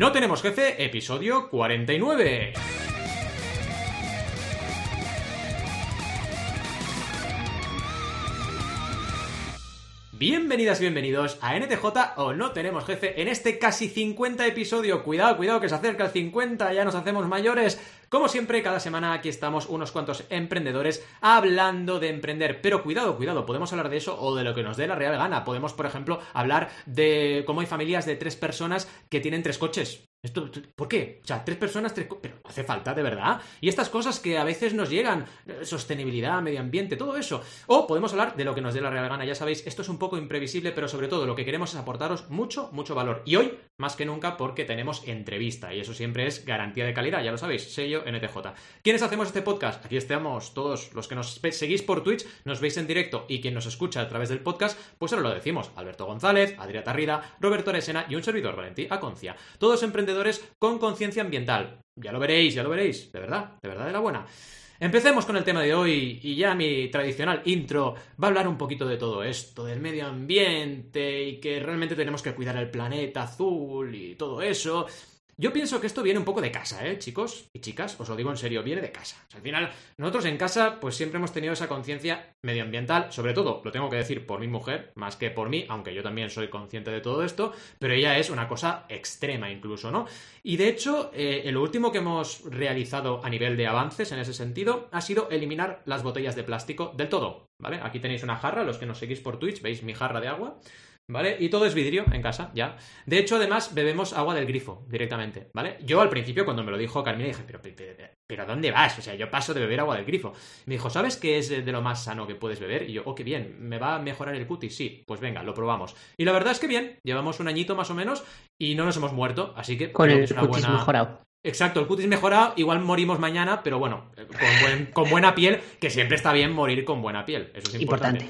No tenemos jefe, episodio 49. Bienvenidas bienvenidos a NTJ o No Tenemos Jefe en este casi 50 episodio. Cuidado, cuidado que se acerca el 50, ya nos hacemos mayores. Como siempre, cada semana aquí estamos unos cuantos emprendedores hablando de emprender. Pero cuidado, cuidado, podemos hablar de eso o de lo que nos dé la real gana. Podemos, por ejemplo, hablar de cómo hay familias de tres personas que tienen tres coches. Esto, ¿Por qué? O sea, tres personas, tres... Pero hace falta, de verdad. Y estas cosas que a veces nos llegan, eh, sostenibilidad, medio ambiente, todo eso. O podemos hablar de lo que nos dé la real gana. Ya sabéis, esto es un poco imprevisible, pero sobre todo lo que queremos es aportaros mucho, mucho valor. Y hoy, más que nunca, porque tenemos entrevista. Y eso siempre es garantía de calidad, ya lo sabéis, sello NTJ. ¿Quiénes hacemos este podcast? Aquí estamos todos los que nos seguís por Twitch, nos veis en directo y quien nos escucha a través del podcast, pues ahora lo decimos. Alberto González, Adrià Tarrida, Roberto Aresena y un servidor, Valentí Aconcia. Todos emprendedores con conciencia ambiental. Ya lo veréis, ya lo veréis, de verdad, de verdad de la buena. Empecemos con el tema de hoy y ya mi tradicional intro va a hablar un poquito de todo esto, del medio ambiente y que realmente tenemos que cuidar el planeta azul y todo eso. Yo pienso que esto viene un poco de casa, ¿eh, chicos y chicas? Os lo digo en serio, viene de casa. al final, nosotros en casa, pues siempre hemos tenido esa conciencia medioambiental, sobre todo, lo tengo que decir por mi mujer, más que por mí, aunque yo también soy consciente de todo esto, pero ella es una cosa extrema incluso, ¿no? Y de hecho, eh, lo último que hemos realizado a nivel de avances en ese sentido ha sido eliminar las botellas de plástico del todo, ¿vale? Aquí tenéis una jarra, los que nos seguís por Twitch, veis mi jarra de agua. ¿Vale? Y todo es vidrio en casa, ya. De hecho, además, bebemos agua del grifo directamente, ¿vale? Yo al principio, cuando me lo dijo Carmina, dije, pero, pero, ¿dónde vas? O sea, yo paso de beber agua del grifo. Me dijo, ¿sabes qué es de lo más sano que puedes beber? Y yo, oh, qué bien, ¿me va a mejorar el cutis? Sí, pues venga, lo probamos. Y la verdad es que bien, llevamos un añito más o menos y no nos hemos muerto, así que... Con el cutis mejorado. Exacto, el cutis mejorado, igual morimos mañana, pero bueno, con, buena piel, que siempre está bien morir con buena piel. Eso es importante.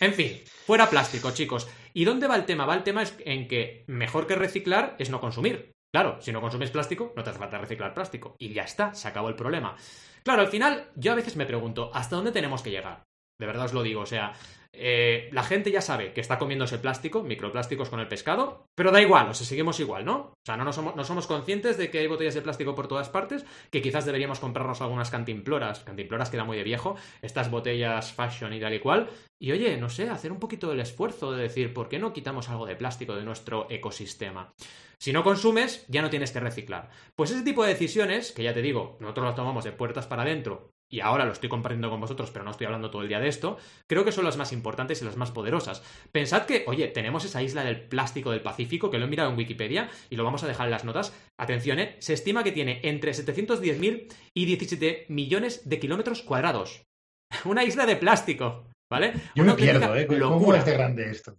En fin, fuera plástico, chicos. ¿Y dónde va el tema? Va el tema en que mejor que reciclar es no consumir. Claro, si no consumes plástico, no te hace falta reciclar plástico. Y ya está, se acabó el problema. Claro, al final, yo a veces me pregunto, ¿hasta dónde tenemos que llegar? De verdad os lo digo, o sea, eh, la gente ya sabe que está comiéndose plástico, microplásticos con el pescado, pero da igual, o sea, seguimos igual, ¿no? O sea, no, somos, conscientes de que hay botellas de plástico por todas partes, que quizás deberíamos comprarnos algunas cantimploras, cantimploras queda muy de viejo, estas botellas fashion y tal y cual, y oye, no sé, hacer un poquito del esfuerzo de decir, ¿por qué no quitamos algo de plástico de nuestro ecosistema? Si no consumes, ya no tienes que reciclar. Pues ese tipo de decisiones, que ya te digo, nosotros las tomamos de puertas para adentro y ahora lo estoy compartiendo con vosotros, pero no estoy hablando todo el día de esto, creo que son las más importantes y las más poderosas. Pensad que, oye, tenemos esa isla del plástico del Pacífico, que lo he mirado en Wikipedia y lo vamos a dejar en las notas. Atención, ¿eh? se estima que tiene entre 710.000 y 17 millones de kilómetros cuadrados. Una isla de plástico, ¿vale? Yo me pierdo, ¿eh? ¿Cómo es de grande esto?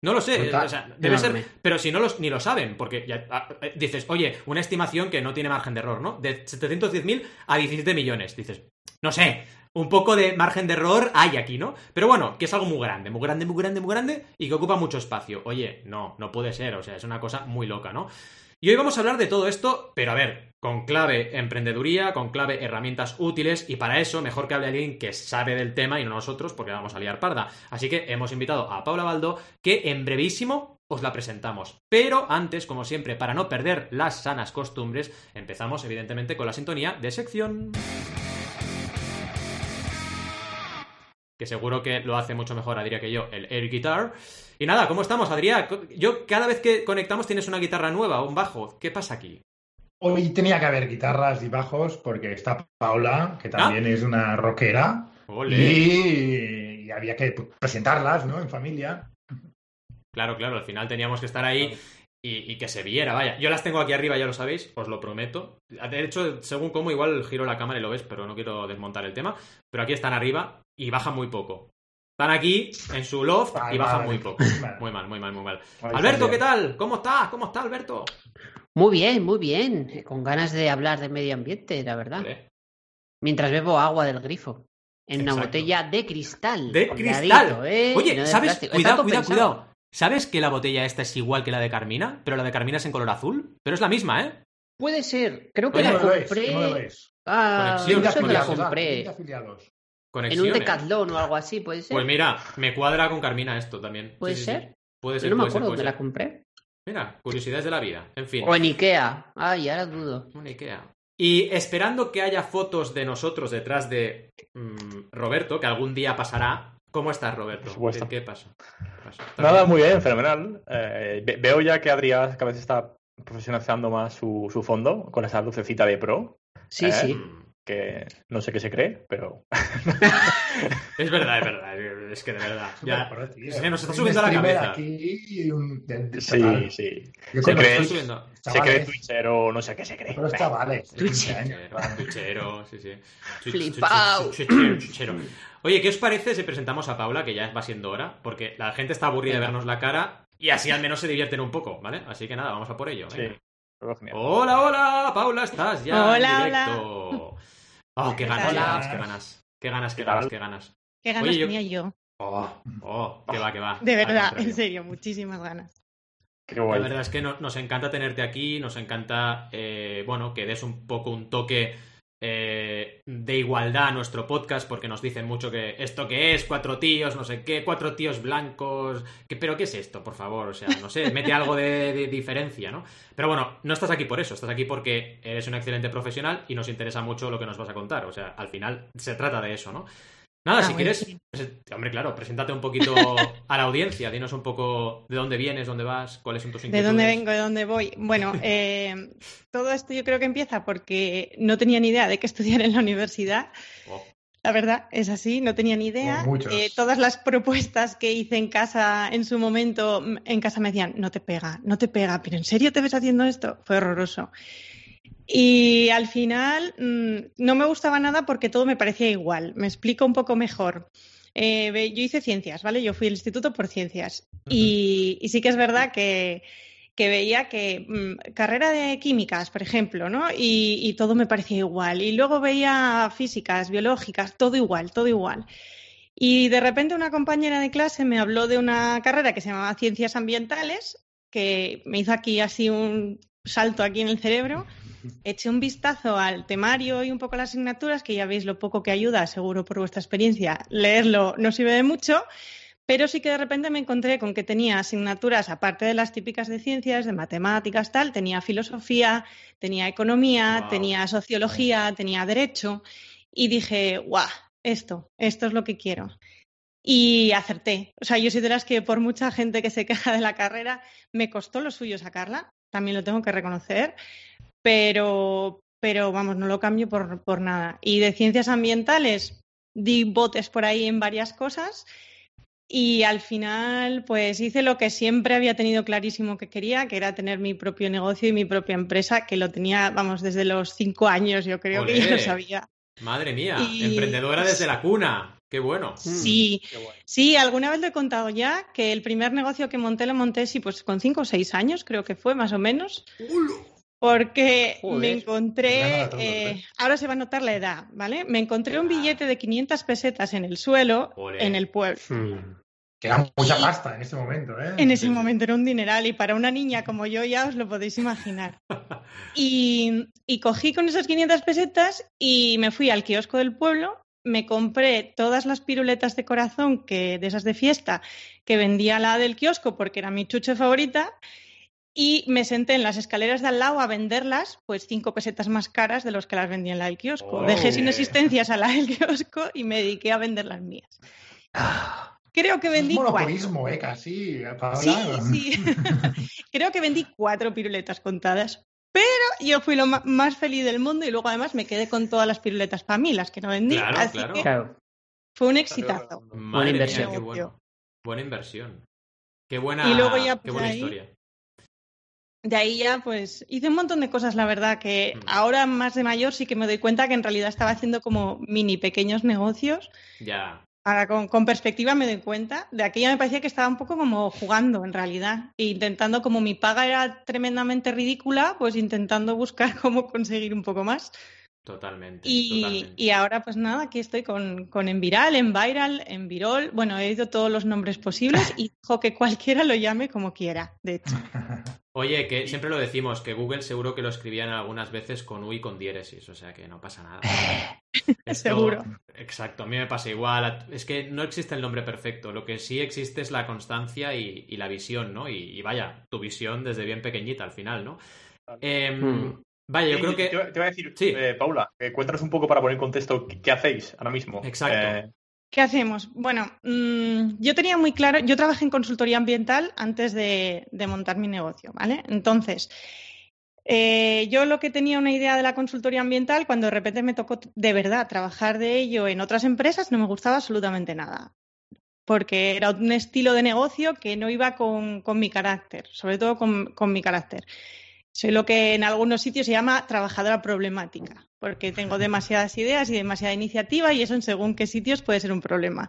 No lo sé, o sea, debe ser, pero si no los, ni lo saben, porque ya, ah, eh, dices, oye, una estimación que no tiene margen de error, ¿no? De 710.000 a 17 millones. Dices, no sé, un poco de margen de error hay aquí, ¿no? Pero bueno, que es algo muy grande, muy grande, muy grande, muy grande y que ocupa mucho espacio. Oye, no, no puede ser, o sea, es una cosa muy loca, ¿no? Y hoy vamos a hablar de todo esto, pero a ver, con clave emprendeduría, con clave herramientas útiles, y para eso mejor que hable alguien que sabe del tema y no nosotros, porque vamos a liar parda. Así que hemos invitado a Paula Baldo, que en brevísimo os la presentamos. Pero antes, como siempre, para no perder las sanas costumbres, empezamos evidentemente con la sintonía de sección. Que seguro que lo hace mucho mejor, diría que yo, el air guitar. Y nada, ¿cómo estamos, Adrián? Yo cada vez que conectamos tienes una guitarra nueva un bajo. ¿Qué pasa aquí? Hoy tenía que haber guitarras y bajos porque está Paula, que también ah. es una rockera. Y... había que presentarlas, ¿no? En familia. Claro, claro, al final teníamos que estar ahí y, que se viera, vaya. Yo las tengo aquí arriba, ya lo sabéis, os lo prometo. De hecho, según cómo, igual giro la cámara y lo ves, pero no quiero desmontar el tema. Pero aquí están arriba y bajan muy poco. Están aquí en su loft y bajan muy poco. Muy mal, muy mal, muy mal. Alberto, ¿qué tal? ¿Cómo estás? ¿Cómo está Alberto? Muy bien, muy bien. Con ganas de hablar de medio ambiente, la verdad. Mientras bebo agua del grifo. En una botella de cristal. De cristal. ¿eh? Oye, ¿sabes? Cuidado, cuidado, cuidado. ¿Sabes que la botella esta es igual que la de Carmina? Pero la de Carmina es en color azul. Pero es la misma, ¿eh? Puede ser. Creo que la compré. Ah, yo la compré. En un decathlon o algo así, puede ser. Pues mira, me cuadra con Carmina esto también. ¿Puede ser? Puede ser. no me acuerdo dónde la compré. Mira, curiosidades de la vida. En fin. O en Ikea. Ay, ahora dudo. Un Ikea. Y esperando que haya fotos de nosotros detrás de mm, Roberto, que algún día pasará. ¿Cómo estás, Roberto? ¿Qué, pasa? Nada, muy bien, fenomenal. Eh, veo ya que Adrián cada vez está profesionalizando más su, su fondo con esa lucecita de pro. Sí, ¿eh? sí que no sé qué se cree, pero... es verdad, es verdad, es que de verdad. Ya, es que nos está subiendo la cabeza. Aquí un... sí, sí. se cree, se cree twitchero, no sé qué se cree. Pero chavales. Twitchero, sí, sí. Flipao. Oye, ¿qué os parece si presentamos a Paula, que ya va siendo hora? Porque la gente está aburrida de vernos la cara y así al menos se divierten un poco, ¿vale? Así que nada, vamos a por ello. Sí. Hola, hola, Paula, estás ya hola, en directo. Hola. Oh, qué ganas, qué ganas, qué ganas. Qué ganas, qué ganas, qué ganas. Qué ganas tenía yo. Oh, oh, que va, que va. De verdad, en serio, muchísimas ganas. Qué La verdad es que nos encanta tenerte aquí, nos encanta, eh, bueno, que des un poco un toque eh, de igualdad a nuestro podcast, porque nos dicen mucho que esto que es, cuatro tíos, no sé qué, cuatro tíos blancos, pero ¿qué es esto, por favor? O sea, no sé, mete algo de, diferencia, ¿no? Pero bueno, no estás aquí por eso, estás aquí porque eres un excelente profesional y nos interesa mucho lo que nos vas a contar, o sea, al final se trata de eso, ¿no? Nada, ah, si quieres, hombre, claro, preséntate un poquito a la audiencia, dinos un poco de dónde vienes, dónde vas, cuáles son tus inquietudes. De dónde vengo, de dónde voy. Bueno, eh, todo esto yo creo que empieza porque no tenía ni idea de qué estudiar en la universidad. Oh. La verdad, es así, no tenía ni idea. Eh, todas las propuestas que hice en casa en su momento, en casa me decían, no te pega, no te pega, pero ¿en serio te ves haciendo esto? Fue horroroso. Y al final mm, no me gustaba nada porque todo me parecía igual. Me explico un poco mejor. Eh, yo hice ciencias, ¿vale? Yo fui al instituto por ciencias. y, sí que es verdad que, veía que mm, carrera de químicas, por ejemplo, ¿no? Y, y, todo me parecía igual. Y luego veía físicas, biológicas, todo igual, todo igual. Y de repente una compañera de clase me habló de una carrera que se llamaba Ciencias Ambientales, que me hizo aquí así un salto aquí en el cerebro eché un vistazo al temario y un poco a las asignaturas, que ya veis lo poco que ayuda, seguro por vuestra experiencia, leerlo no sirve de mucho, pero sí que de repente me encontré con que tenía asignaturas, aparte de las típicas de ciencias, de matemáticas, tal, tenía filosofía, tenía economía, tenía sociología, tenía derecho, y dije, guau, esto, esto es lo que quiero. Y acerté. O sea, yo soy de las que por mucha gente que se queja de la carrera, me costó lo suyo sacarla, también lo tengo que reconocer, pero, pero vamos, no lo cambio por, por nada. Y de ciencias ambientales di botes por ahí en varias cosas y al final pues hice lo que siempre había tenido clarísimo que quería, que era tener mi propio negocio y mi propia empresa, que lo tenía, vamos, desde los cinco años, yo creo que ya lo sabía. Madre mía, emprendedora desde la cuna. Qué bueno. Sí, mm, sí, alguna vez lo he contado ya, que el primer negocio que monté lo monté, sí, pues con cinco o seis años, creo que fue, más o menos porque me encontré, eh, ahora se va a notar la edad, ¿vale? Me encontré un billete de 500 pesetas en el suelo, en el pueblo. Hmm. Que era mucha pasta en ese momento, ¿eh? En ese momento era un dineral y para una niña como yo ya os lo podéis imaginar. Y, y cogí con esas 500 pesetas y me fui al kiosco del pueblo, me compré todas las piruletas de corazón que de esas de fiesta que vendía la del kiosco porque era mi chuche favorita y me senté en las escaleras de al lado a venderlas, pues cinco pesetas más caras de los que las vendía en la del kiosco. Dejé sin existencias a la del kiosco y me dediqué a vender las mías. Creo que vendí cuatro. ¿eh? Casi, Sí, sí. Creo que vendí cuatro piruletas contadas. Pero yo fui lo más feliz del mundo y luego además me quedé con todas las piruletas para mí, las que no vendí. así que fue un exitazo. buena inversión. qué Buena inversión. Qué buena, qué buena historia de ahí ya, pues hice un montón de cosas, la verdad, que mm. ahora más de mayor sí que me doy cuenta que en realidad estaba haciendo como mini pequeños negocios. Ya. Ahora con, perspectiva me doy cuenta. De aquella me parecía que estaba un poco como jugando en realidad. E intentando, como mi paga era tremendamente ridícula, pues intentando buscar cómo conseguir un poco más. Totalmente y, ahora, pues nada, aquí estoy con, con Enviral, Enviral, Envirol. Bueno, he oído todos los nombres posibles y dijo que cualquiera lo llame como quiera, de hecho. Oye, que siempre lo decimos, que Google seguro que lo escribían algunas veces con U y con diéresis, o sea que no pasa nada. Seguro. Exacto, a mí me pasa igual. Es que no existe el nombre perfecto. Lo que sí existe es la constancia y, la visión, ¿no? Y, vaya, tu visión desde bien pequeñita al final, ¿no? Hmm. Vaya, yo creo que. Te, voy a decir, sí. Eh, Paula, cuéntanos un poco para poner en contexto qué, hacéis ahora mismo. Exacto. Eh, ¿Qué hacemos? Bueno, mm, yo tenía muy claro, yo trabajé en consultoría ambiental antes de, montar mi negocio, ¿vale? Entonces, eh, yo lo que tenía una idea de la consultoría ambiental, cuando de repente me tocó de verdad trabajar de ello en otras empresas, no me gustaba absolutamente nada. Porque era un estilo de negocio que no iba con, mi carácter, sobre todo con mi carácter. Soy lo que en algunos sitios se llama trabajadora problemática, porque tengo demasiadas ideas y demasiada iniciativa y eso en según qué sitios puede ser un problema.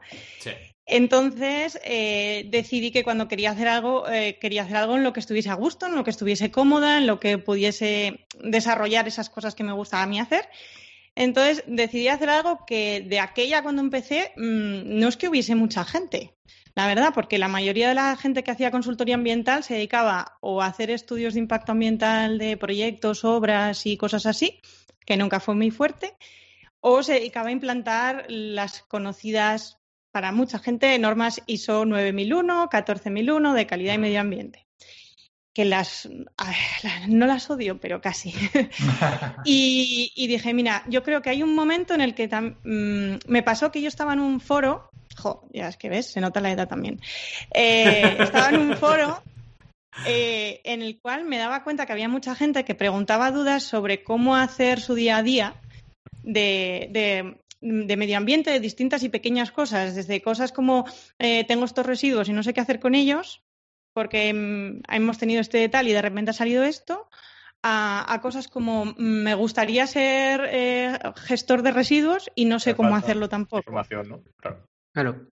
Entonces eh, decidí que cuando quería hacer algo, eh, quería hacer algo en lo que estuviese a gusto, en lo que estuviese cómoda, en lo que pudiese desarrollar esas cosas que me gustaba a mí hacer. Entonces decidí hacer algo que de aquella cuando empecé mm, no es que hubiese mucha gente. La verdad, porque la mayoría de la gente que hacía consultoría ambiental se dedicaba o a hacer estudios de impacto ambiental de proyectos, obras y cosas así, que nunca fue muy fuerte, o se dedicaba a implantar las conocidas para mucha gente normas ISO 9001, 14001 de calidad y medio ambiente. Que las no las odio, pero casi. y, dije, mira, yo creo que hay un momento en el que mm, me pasó que yo estaba en un foro ya es que ves, se nota la edad también. Eh, estaba en un foro eh, en el cual me daba cuenta que había mucha gente que preguntaba dudas sobre cómo hacer su día a día de, medio ambiente, de distintas y pequeñas cosas, desde cosas como eh, tengo estos residuos y no sé qué hacer con ellos, porque mm, hemos tenido este tal y de repente ha salido esto, a, cosas como mm, me gustaría ser gestor de residuos y no sé cómo hacerlo tampoco. ¿no?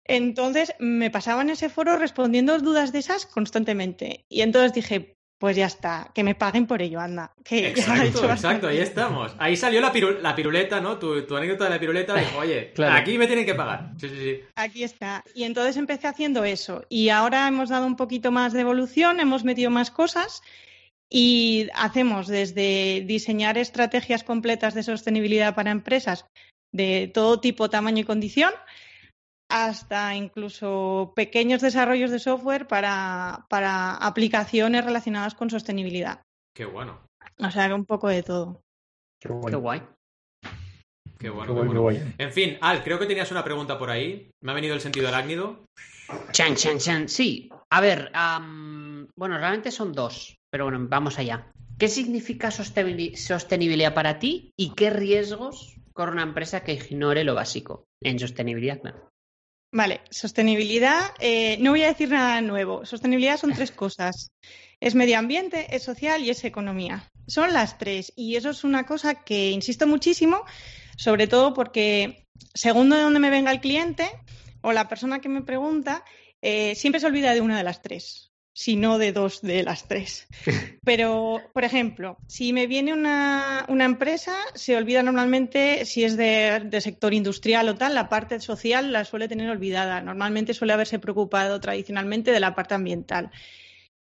Entonces me pasaba en ese foro respondiendo dudas de esas constantemente. Y entonces dije, pues ya está, que me paguen por ello, anda. exacto, exacto, ahí estamos. Ahí salió la, la piruleta, ¿no? Tu, anécdota de la piruleta dijo, oye, aquí me tienen que pagar. Sí, sí, sí. Aquí está. Y entonces empecé haciendo eso. Y ahora hemos dado un poquito más de evolución, hemos metido más cosas y hacemos desde diseñar estrategias completas de sostenibilidad para empresas de todo tipo, tamaño y condición hasta incluso pequeños desarrollos de software para, para aplicaciones relacionadas con sostenibilidad. Qué bueno. O sea, un poco de todo. Qué, guay. Qué bueno, En fin, Al, creo que tenías una pregunta por ahí. Me ha venido el sentido arácnido. Chan, chan, chan. Sí. A ver, bueno, realmente son dos, pero bueno, vamos allá. ¿Qué significa sostenibilidad para ti y qué riesgos corre una empresa que ignore lo básico en sostenibilidad? Claro. Vale, sostenibilidad, eh, no voy a decir nada nuevo. Sostenibilidad son tres cosas. Es medio ambiente, es social y es economía. Son las tres. Y eso es una cosa que insisto muchísimo, sobre todo porque según de dónde me venga el cliente o la persona que me pregunta, eh, siempre se olvida de una de las tres sino de dos de las tres. Pero, por ejemplo, si me viene una, empresa, se olvida normalmente si es de, sector industrial o tal, la parte social la suele tener olvidada. Normalmente suele haberse preocupado tradicionalmente de la parte ambiental.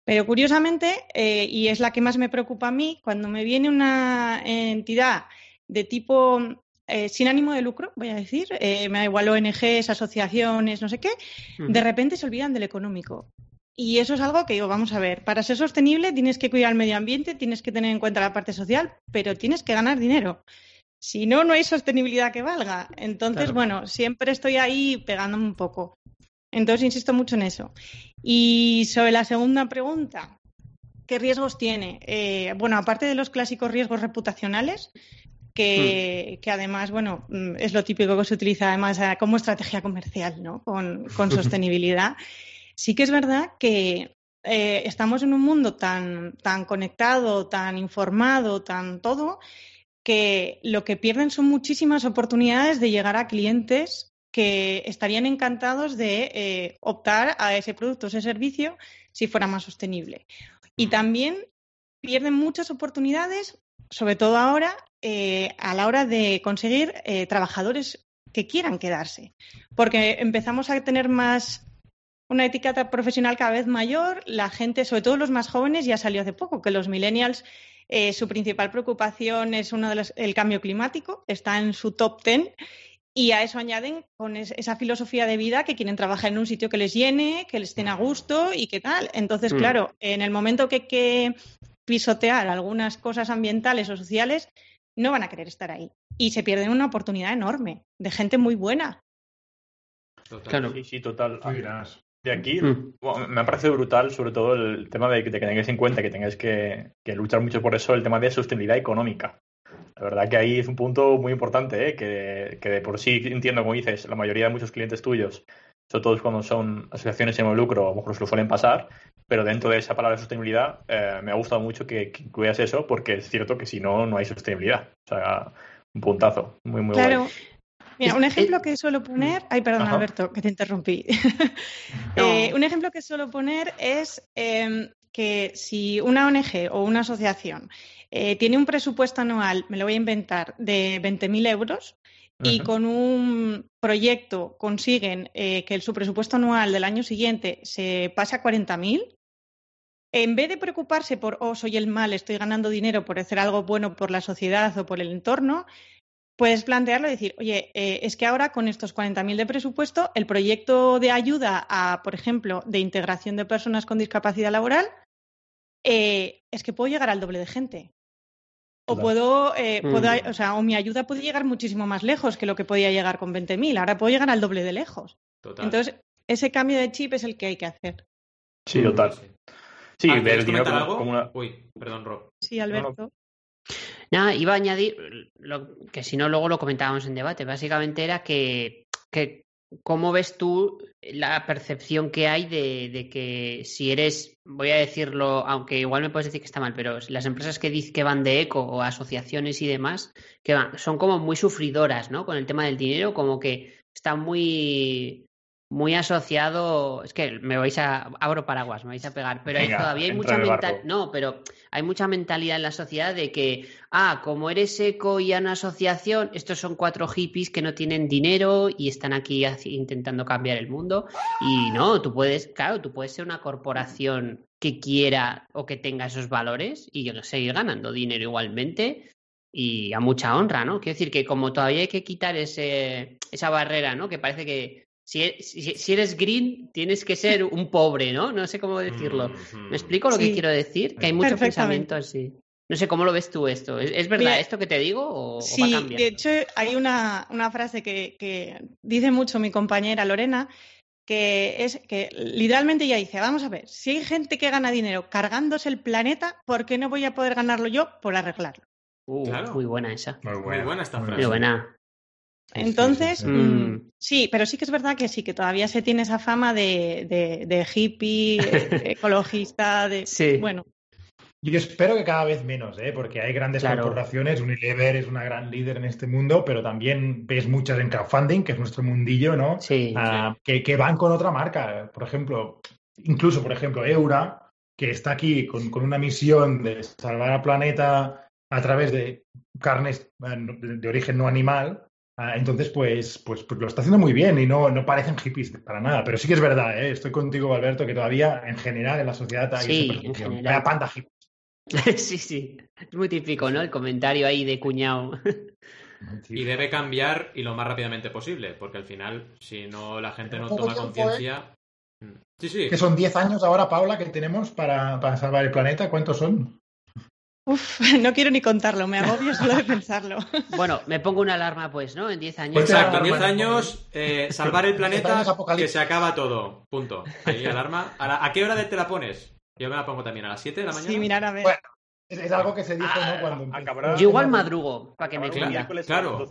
Pero curiosamente, eh, y es la que más me preocupa a mí, cuando me viene una entidad de tipo eh, sin ánimo de lucro, voy a decir, eh, me da igual ONGs, asociaciones, no sé qué, de repente se olvidan del económico. Y eso es algo que digo, vamos a ver, para ser sostenible tienes que cuidar el medio ambiente, tienes que tener en cuenta la parte social, pero tienes que ganar dinero. Si no, no hay sostenibilidad que valga. Entonces, bueno, siempre estoy ahí pegándome un poco. Entonces, insisto mucho en eso. Y sobre la segunda pregunta, ¿qué riesgos tiene? Eh, bueno, aparte de los clásicos riesgos reputacionales, que, que, además, bueno, mm, es lo típico que se utiliza además eh, como estrategia comercial, ¿no? Con, con sostenibilidad. Sí que es verdad que eh, estamos en un mundo tan, tan conectado, tan informado, tan todo, que lo que pierden son muchísimas oportunidades de llegar a clientes que estarían encantados de eh, optar a ese producto, ese servicio, si fuera más sostenible. Y también pierden muchas oportunidades, sobre todo ahora, eh, a la hora de conseguir trabajadores que quieran quedarse, porque empezamos a tener más una etiqueta profesional cada vez mayor, la gente, sobre todo los más jóvenes, ya salió hace poco, que los millennials Eh, su principal preocupación es uno de el cambio climático, está en su top ten. Y a eso añaden con esa filosofía de vida que quieren trabajar en un sitio que les llene, que les estén a gusto y qué tal. Entonces, mm. claro, en el momento que hay que pisotear algunas cosas ambientales o sociales, no van a querer estar ahí. Y se pierden una oportunidad enorme de gente muy buena. Claro. Sí, sí, total. De aquí mm. me ha parecido brutal, sobre todo el tema de que, tengáis en cuenta que tengáis que, luchar mucho por eso, el tema de sostenibilidad económica. La verdad que ahí es un punto muy importante, ¿eh? que, que, de por sí entiendo, como dices, la mayoría de muchos clientes tuyos, sobre todo cuando son asociaciones sin lucro, a lo mejor se lo suelen pasar, pero dentro de esa palabra sostenibilidad eh, me ha gustado mucho que, que, incluyas eso, porque es cierto que si no, no hay sostenibilidad. O sea, un puntazo, muy, muy claro. Mira, un ejemplo que suelo poner. Ay, perdón, Alberto, que te interrumpí. Eh, un ejemplo que suelo poner es em, que si una ONG o una asociación eh, tiene un presupuesto anual, me lo voy a inventar, de 20.000 euros y con un proyecto consiguen eh, que su presupuesto anual del año siguiente se pase a 40.000, en vez de preocuparse por, oh, soy el mal, estoy ganando dinero por hacer algo bueno por la sociedad o por el entorno, puedes plantearlo y decir, oye, eh, es que ahora con estos 40.000 de presupuesto, el proyecto de ayuda a, por ejemplo, de integración de personas con discapacidad laboral, eh, es que puedo llegar al doble de gente. O puedo, eh, mm. o sea, o mi ayuda puede llegar muchísimo más lejos que lo que podía llegar con 20.000. Ahora puedo llegar al doble de lejos. Entonces, ese cambio de chip es el que hay que hacer. Sí, total. Sí, ver el dinero como, una... Uy, perdón, Rob. Sí, Alberto. Nada, iba a añadir, que si no luego lo comentábamos en debate, básicamente era que, ¿cómo ves tú la percepción que hay de, que si eres, voy a decirlo, aunque igual me puedes decir que está mal, pero las empresas que, que van de eco o asociaciones y demás, que van, son como muy sufridoras, ¿no? Con el tema del dinero, como que están muy muy asociado, es que me vais a abro paraguas, me vais a pegar, pero todavía hay mucha mental, no, pero hay mucha mentalidad en la sociedad de que ah, como eres eco y una asociación, estos son cuatro hippies que no tienen dinero y están aquí intentando cambiar el mundo y no, tú puedes, claro, tú puedes ser una corporación que quiera o que tenga esos valores y seguir ganando dinero igualmente y a mucha honra, ¿no? Quiero decir que como todavía hay que quitar ese, esa barrera, ¿no? Que parece que e, si, eres green, tienes que ser un pobre, ¿no? No sé cómo decirlo. ¿Me explico lo que quiero decir? Que hay mucho pensamiento así. No sé cómo lo ves tú esto. ¿Es, verdad esto que te digo o, sí, va? De hecho, hay una, frase que, dice mucho mi compañera Lorena, que es que literalmente ella dice, vamos a ver, si hay gente que gana dinero cargándose el planeta, ¿por qué no voy a poder ganarlo yo por arreglarlo? Uh, Muy buena esa. Muy buena, esta frase. Muy buena. Entonces, mm, sí, pero sí que es verdad que sí, que todavía se tiene esa fama de, de, hippie, ecologista, de... Sí. Bueno. Yo espero que cada vez menos, ¿eh? porque hay grandes corporaciones, Unilever es una gran líder en este mundo, pero también ves muchas en crowdfunding, que es nuestro mundillo, ¿no? Sí. Ah, que, que, van con otra marca. Por ejemplo, incluso, por ejemplo, Eura, que está aquí con, con una misión de salvar al planeta a través de carnes eh, de origen no animal, Ah, entonces, pues, pues, pues, lo está haciendo muy bien y no, no parecen hippies para nada. Pero sí que es verdad, ¿eh? estoy contigo, Alberto, que todavía en general en la sociedad hay sí, en general. panda sí, sí. Es muy típico, ¿no? El comentario ahí de cuñado. Y debe cambiar y lo más rápidamente posible, porque al final, si no la gente no toma conciencia. Mm. Sí, sí. Que son 10 años ahora, Paula, que tenemos para, para salvar el planeta. ¿Cuántos son? Uf, no quiero ni contarlo, me agobio solo de pensarlo. Bueno, me pongo una alarma, pues, ¿no? En 10 años. Exacto, en 10 años, eh, salvar el planeta, que se acaba todo. Punto. Ahí, alarma. ¿A, qué hora te la pones? Yo me la pongo también a las 7 de la mañana. Sí, mirar a ver. Bueno, es, algo que se dice, ¿no? Cuando Yo igual madrugo, para que me cunda. Claro.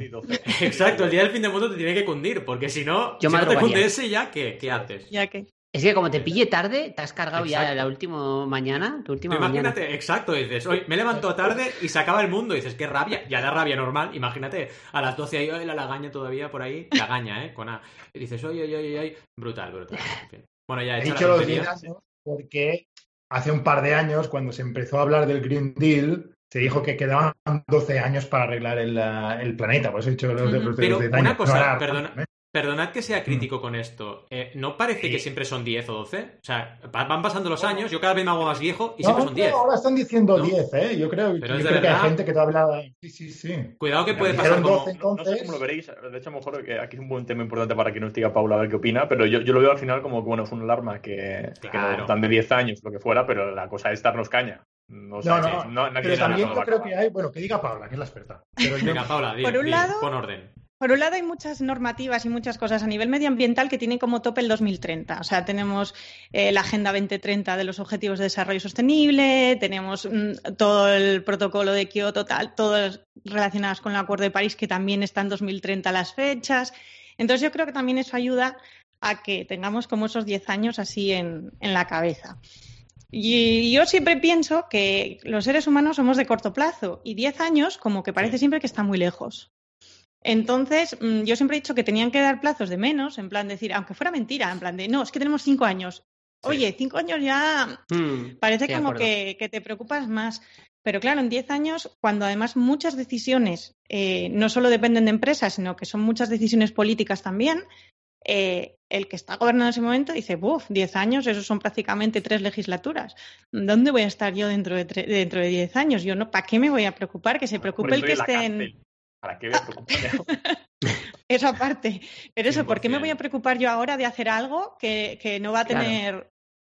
Exacto, el día del fin de mundo te tiene que cundir, porque si no, si no te cunde ese, ¿ya qué? ¿Qué haces? Ya qué. Es que como te pille tarde, te has cargado ya la última mañana, tu última Imagínate, exacto, dices, hoy me levanto tarde y se acaba el mundo, dices, qué rabia, ya da rabia normal, imagínate, a las 12 hay la lagaña todavía por ahí, lagaña, ¿eh? Con A. Y dices, oye, oye, oye, oye, brutal, brutal. Bueno, ya he, dicho los 10 años porque hace un par de años, cuando se empezó a hablar del Green Deal, se dijo que quedaban 12 años para arreglar el, el planeta, por eso he dicho los, Pero una cosa, perdona, Perdonad que sea crítico mm. con esto. Eh, ¿No parece que siempre son 10 o 12? O sea, van pasando los años, yo cada vez me hago más viejo y siempre son 10. ahora están diciendo 10, ¿eh? Yo creo, Pero yo creo que hay gente que te habla. Sí, sí, sí. Cuidado que puede pasar como... No sé cómo lo veréis. De hecho, a lo mejor que aquí es un buen tema importante para que nos diga Paula a ver qué opina, pero yo, yo lo veo al final como que, bueno, fue una alarma que, claro. que no, de 10 años, lo que fuera, pero la cosa es darnos caña. No, no, no, pero también yo creo que hay, bueno, que diga Paula, que es la experta. Pero Venga, Paula, di, por un lado, pon orden. Por un lado, hay muchas normativas y muchas cosas a nivel medioambiental que tienen como tope el 2030. O sea, tenemos eh, la Agenda 2030 de los Objetivos de Desarrollo Sostenible, tenemos mm, todo el protocolo de Kioto, tal, todas relacionadas con el Acuerdo de París, que también está en 2030 las fechas. Entonces, yo creo que también eso ayuda a que tengamos como esos 10 años así en, en la cabeza. Y yo siempre pienso que los seres humanos somos de corto plazo y 10 años como que parece siempre que está muy lejos. Entonces, mm, yo siempre he dicho que tenían que dar plazos de menos, en plan decir, aunque fuera mentira, en plan de, no, es que tenemos cinco años. Oye, cinco años ya mm, parece como que, te preocupas más. Pero claro, en diez años, cuando además muchas decisiones eh, no solo dependen de empresas, sino que son muchas decisiones políticas también, eh, el que está gobernando en ese momento dice, buf, diez años, eso son prácticamente tres legislaturas. ¿Dónde voy a estar yo dentro de, dentro de diez años? Yo no, ¿para qué me voy a preocupar? Que se preocupe el que esté en... ¿Para qué me eso aparte. Pero eso, ¿por qué me voy a preocupar yo ahora de hacer algo que, no va a tener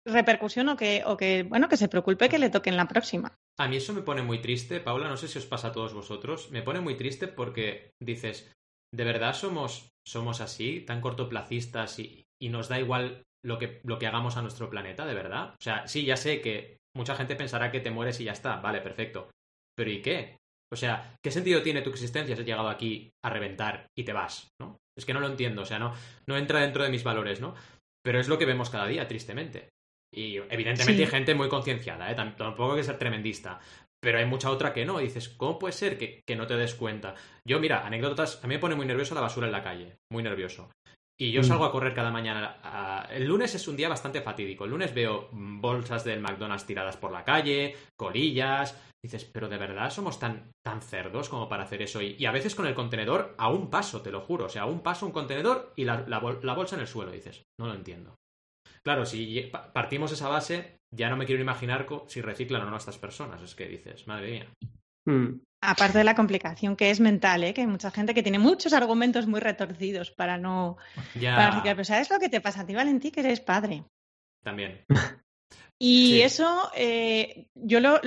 repercusión o que, o que, bueno, que se preocupe que le toque en la próxima? A mí eso me pone muy triste, Paula, no sé si os pasa a todos vosotros, me pone muy triste porque dices, ¿de verdad somos, somos así, tan cortoplacistas y, y nos da igual lo que, lo que hagamos a nuestro planeta, de verdad? O sea, sí, ya sé que mucha gente pensará que te mueres y ya está, vale, perfecto. Pero ¿y qué? O sea, ¿qué sentido tiene tu existencia si has llegado aquí a reventar y te vas? ¿no? Es que no lo entiendo, o sea, no, no entra dentro de mis valores, ¿no? Pero es lo que vemos cada día, tristemente. Y evidentemente hay gente muy concienciada, ¿eh? tampoco hay que ser tremendista. Pero hay mucha otra que no. Y dices, ¿cómo puede ser que, que, no te des cuenta? Yo, mira, anécdotas, a mí me pone muy nervioso la basura en la calle. Muy nervioso. Y yo mm. salgo a correr cada mañana. El lunes es un día bastante fatídico. El lunes veo bolsas del McDonald's tiradas por la calle, colillas. Dices, pero de verdad somos tan, tan cerdos como para hacer eso. Y, a veces con el contenedor a un paso, te lo juro. O sea, a un paso un contenedor y la, bolsa en el suelo. Dices, no lo entiendo. Claro, si partimos esa base, ya no me quiero imaginar si reciclan o no a estas personas. Es que dices, madre mía. Mm. Aparte de la complicación que es mental, ¿eh? que hay mucha gente que tiene muchos argumentos muy retorcidos para no. Ya. Pero ¿sabes lo que te pasa a ti, Valentí? Que eres padre. También. Y eso eh, yo, lo,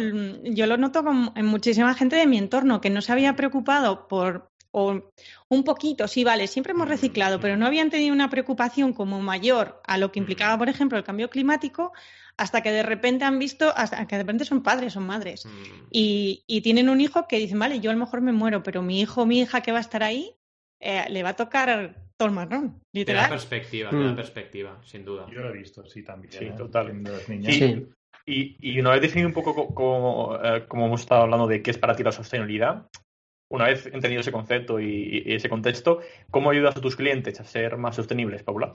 yo lo noto en muchísima gente de mi entorno que no se había preocupado por o un poquito, sí, vale, siempre hemos reciclado, pero no habían tenido una preocupación como mayor a lo que implicaba, por ejemplo, el cambio climático, hasta que de repente han visto, hasta que de repente son padres, son madres, mm. y, y, tienen un hijo que dicen, vale, yo a lo mejor me muero, pero mi hijo o mi hija que va a estar ahí, eh, le va a tocar todo el marrón, literal. Te da perspectiva, te da mm. perspectiva, sin duda. Yo lo he visto, sí, también. Sí, ¿eh? total. Y, y, una vez definido un poco como, eh, como, hemos estado hablando de qué es para ti la sostenibilidad, una vez entendido ese concepto y, ese contexto, ¿cómo ayudas a tus clientes a ser más sostenibles, Paula?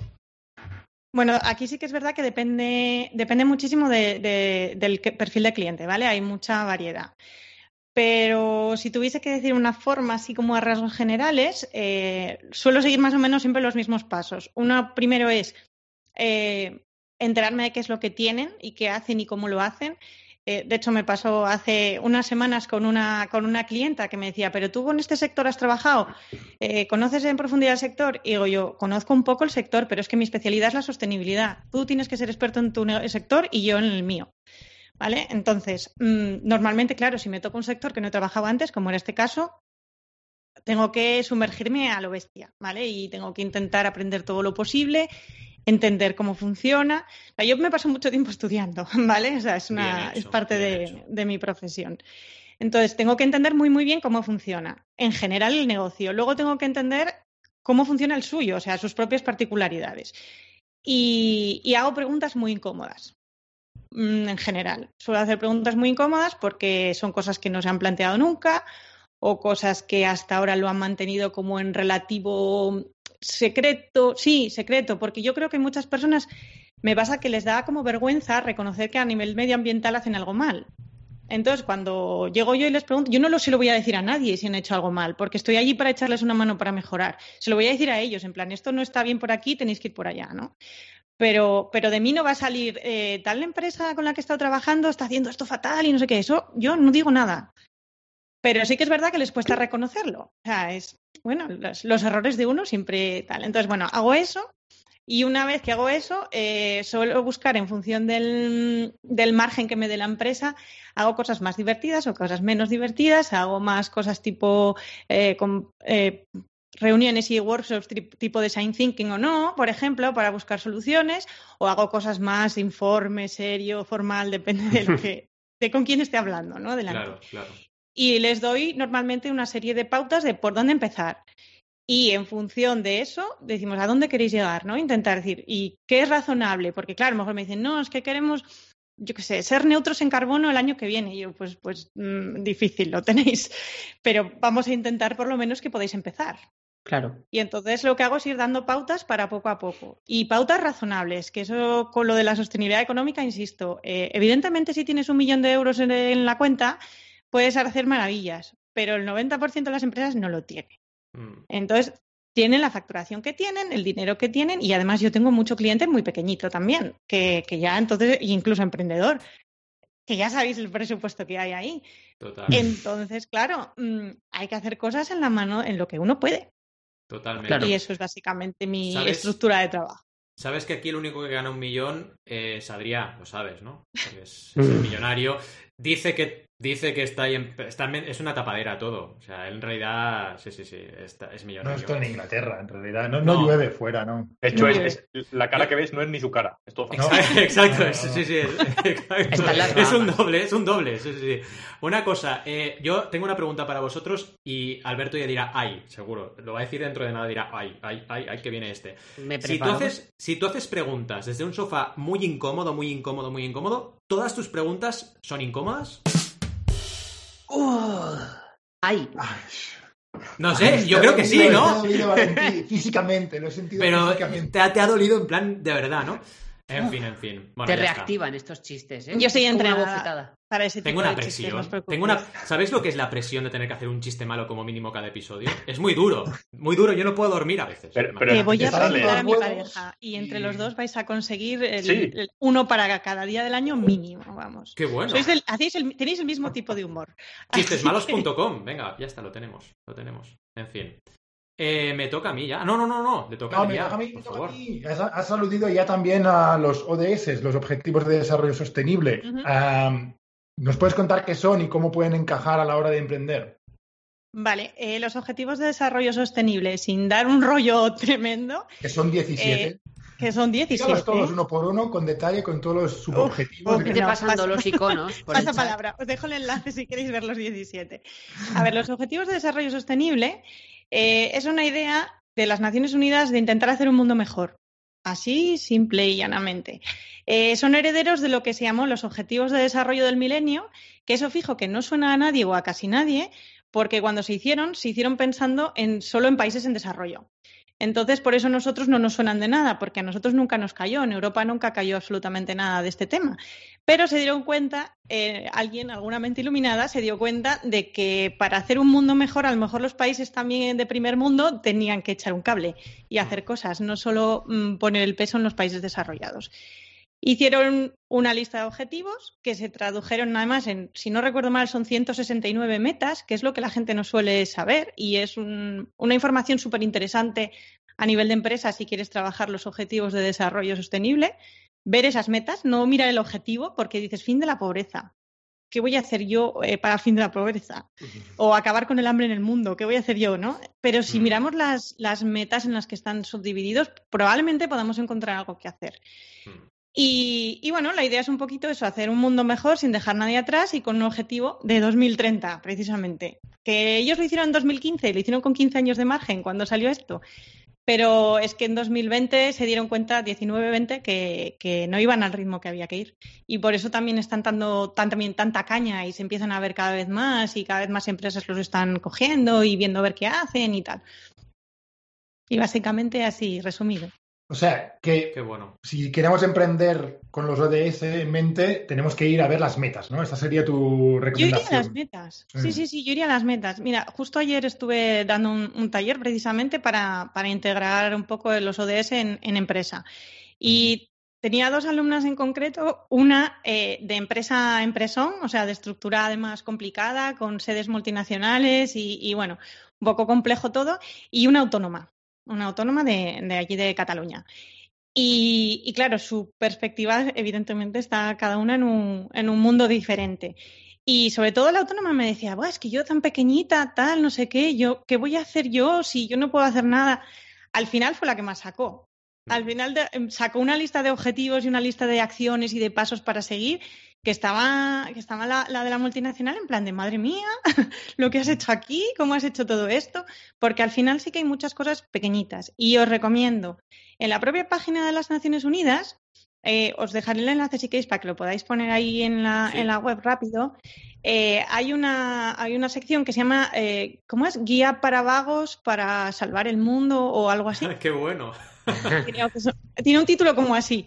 Bueno, aquí sí que es verdad que depende, depende muchísimo del perfil de cliente, ¿vale? Hay mucha variedad. Pero si tuviese que decir una forma así como a rasgos generales, eh, suelo seguir más o menos siempre los mismos pasos. Uno primero es eh, enterarme de qué es lo que tienen y qué hacen y cómo lo hacen. Eh, de hecho, me pasó hace unas semanas con una, con una clienta que me decía, pero tú con este sector has trabajado, ¿conoces en profundidad el sector? Y digo yo, conozco un poco el sector, pero es que mi especialidad es la sostenibilidad. Tú tienes que ser experto en tu sector y yo en el mío. ¿Vale? Entonces, mm, normalmente, claro, si me toca un sector que no he trabajado antes, como en este caso, tengo que sumergirme a lo bestia, ¿vale? Y tengo que intentar aprender todo lo posible, entender cómo funciona. yo me paso mucho tiempo estudiando, ¿vale? O sea, es, una, es parte de, de, mi profesión. Entonces, tengo que entender muy, muy bien cómo funciona, en general, el negocio. Luego tengo que entender cómo funciona el suyo, o sea, sus propias particularidades. Y, y hago preguntas muy incómodas. Mm, en general. Suelo hacer preguntas muy incómodas porque son cosas que no se han planteado nunca o cosas que hasta ahora lo han mantenido como en relativo secreto. Sí, secreto, porque yo creo que muchas personas me pasa que les da como vergüenza reconocer que a nivel medioambiental hacen algo mal. Entonces, cuando llego yo y les pregunto, yo no lo se lo voy a decir a nadie si han hecho algo mal, porque estoy allí para echarles una mano para mejorar. Se lo voy a decir a ellos, en plan, esto no está bien por aquí, tenéis que ir por allá, ¿no? Pero, pero de mí no va a salir eh, tal empresa con la que he estado trabajando está haciendo esto fatal y no sé qué. Eso yo no digo nada. Pero sí que es verdad que les cuesta reconocerlo. O sea, es, bueno, los, errores de uno siempre tal. Entonces, bueno, hago eso y una vez que hago eso, eh, suelo buscar en función del, del, margen que me dé la empresa, hago cosas más divertidas o cosas menos divertidas, hago más cosas tipo eh, eh, reuniones y workshops tipo design thinking o no, por ejemplo, para buscar soluciones, o hago cosas más informe, serio, formal, depende de lo que, de con quién esté hablando, ¿no? Claro, claro. Y les doy normalmente una serie de pautas de por dónde empezar. Y en función de eso, decimos, ¿a dónde queréis llegar? ¿no? Intentar decir, ¿y qué es razonable? Porque, claro, a lo mejor me dicen, no, es que queremos, yo qué sé, ser neutros en carbono el año que viene. Y yo, pues, pues mm, difícil, lo tenéis. Pero vamos a intentar por lo menos que podáis empezar. Claro. Y entonces lo que hago es ir dando pautas para poco a poco. Y pautas razonables, que eso con lo de la sostenibilidad económica, insisto, eh, evidentemente si tienes un millón de euros en, la cuenta, puedes hacer maravillas, pero el 90% de las empresas no lo tiene. Mm. Entonces, tienen la facturación que tienen, el dinero que tienen, y además yo tengo mucho cliente muy pequeñito también, que, que ya entonces, incluso emprendedor, que ya sabéis el presupuesto que hay ahí. Total. Entonces, claro, mm, hay que hacer cosas en la mano, en lo que uno puede. Totalmente. Y eso es básicamente mi estructura de trabajo. Sabes que aquí el único que gana un millón es Adrián, lo sabes, ¿no? es, es el millonario. Dice que Dice que está ahí en, es una tapadera todo. O sea, en realidad, sí, sí, sí, es millonario. No esto en Inglaterra, en realidad. No, no, llueve fuera, ¿no? De hecho, es, la cara que ves no es ni su cara. Es todo Exacto, sí, sí, es, un doble, es un doble. Sí, sí, Una cosa, eh, yo tengo una pregunta para vosotros y Alberto ya dirá, ay, seguro. Lo va a decir dentro de nada, dirá, ay, ay, ay, ay, que viene este. si, tú haces, si tú haces preguntas desde un sofá muy incómodo, muy incómodo, muy incómodo, ¿todas tus preguntas son incómodas? ¡Ay! No sé, yo creo que sí, ¿no? físicamente, lo he sentido Pero físicamente. Te, ha, te ha dolido en plan de verdad, ¿no? En fin, en fin. te reactivan estos chistes, ¿eh? Yo estoy entrenada para ese tipo Tengo una presión. Tengo una... ¿Sabéis lo que es la presión de tener que hacer un chiste malo como mínimo cada episodio? Es muy duro, muy duro. Yo no puedo dormir a veces. Pero, voy a preguntar a mi pareja y entre los dos vais a conseguir el, uno para cada día del año mínimo, vamos. Qué bueno. tenéis el mismo tipo de humor. Chistesmalos.com. Venga, ya está, lo tenemos. Lo tenemos. En fin. Eh, me toca a mí ya. No, no, no, no. Le toca a, mí, a mí. por favor. Has, aludido ya también a los ODS, los Objetivos de Desarrollo Sostenible. ¿Nos puedes contar qué son y cómo pueden encajar a la hora de emprender? Vale, eh, los Objetivos de Desarrollo Sostenible, sin dar un rollo tremendo. Que son 17. Eh, que son 17. todos uno por uno, con detalle, con todos los subobjetivos. Uf, pasando los iconos. pasa palabra. Os dejo el enlace si queréis ver los 17. A ver, los Objetivos de Desarrollo Sostenible eh, es una idea de las Naciones Unidas de intentar hacer un mundo mejor. Así, simple y llanamente. Eh, son herederos de lo que se llamó los Objetivos de Desarrollo del Milenio, que eso fijo que no suena a nadie o a casi nadie, porque cuando se hicieron, se hicieron pensando en solo en países en desarrollo. Entonces, por eso nosotros no nos suenan de nada, porque a nosotros nunca nos cayó, en Europa nunca cayó absolutamente nada de este tema. Pero se dieron cuenta, eh, alguien, alguna mente iluminada, se dio cuenta de que para hacer un mundo mejor, a lo mejor los países también de primer mundo tenían que echar un cable y hacer cosas, no solo mm, poner el peso en los países desarrollados. Hicieron una lista de objetivos que se tradujeron además en, si no recuerdo mal, son 169 metas, que es lo que la gente no suele saber y es una información súper interesante a nivel de empresa si quieres trabajar los objetivos de desarrollo sostenible. Ver esas metas, no mirar el objetivo porque dices fin de la pobreza. ¿Qué voy a hacer yo eh, para el fin de la pobreza? O acabar con el hambre en el mundo, ¿qué voy a hacer yo? ¿no? Pero si miramos las, las metas en las que están subdivididos, probablemente podamos encontrar algo que hacer. Y, bueno, la idea es un poquito eso, hacer un mundo mejor sin dejar nadie atrás y con un objetivo de 2030, precisamente. Que ellos lo hicieron en 2015, lo hicieron con 15 años de margen cuando salió esto. Pero es que en 2020 se dieron cuenta, 19-20, que, que, no iban al ritmo que había que ir. Y por eso también están dando también tanta caña y se empiezan a ver cada vez más y cada vez más empresas los están cogiendo y viendo a ver qué hacen y tal. Y básicamente así, resumido. O sea, que bueno. si queremos emprender con los ODS en mente, tenemos que ir a ver las metas, ¿no? Esta sería tu recomendación. Yo iría a las metas. Sí, sí, sí, yo iría a las metas. Mira, justo ayer estuve dando un, taller precisamente para, integrar un poco los ODS en, empresa. Y tenía dos alumnas en concreto, una eh, de empresa empresón, o sea, de estructura además complicada, con sedes multinacionales y, y bueno, un poco complejo todo, y una autónoma una autónoma de, de aquí de Cataluña. Y, claro, su perspectiva evidentemente está cada una en un, en un mundo diferente. Y sobre todo la autónoma me decía, es que yo tan pequeñita, tal, no sé qué, yo, ¿qué voy a hacer yo si yo no puedo hacer nada? Al final fue la que más sacó. Al final em, sacó una lista de objetivos y una lista de acciones y de pasos para seguir que estaba, que estaba la, de la multinacional en plan de madre mía, lo que has hecho aquí, cómo has hecho todo esto, porque al final sí que hay muchas cosas pequeñitas. Y os recomiendo, en la propia página de las Naciones Unidas, eh, os dejaré el enlace si queréis para que lo podáis poner ahí en la, en la web rápido. Eh, hay, una, hay una sección que se llama, eh, ¿cómo es? Guía para vagos para salvar el mundo o algo así. ¡Qué bueno! Tiene un título como así.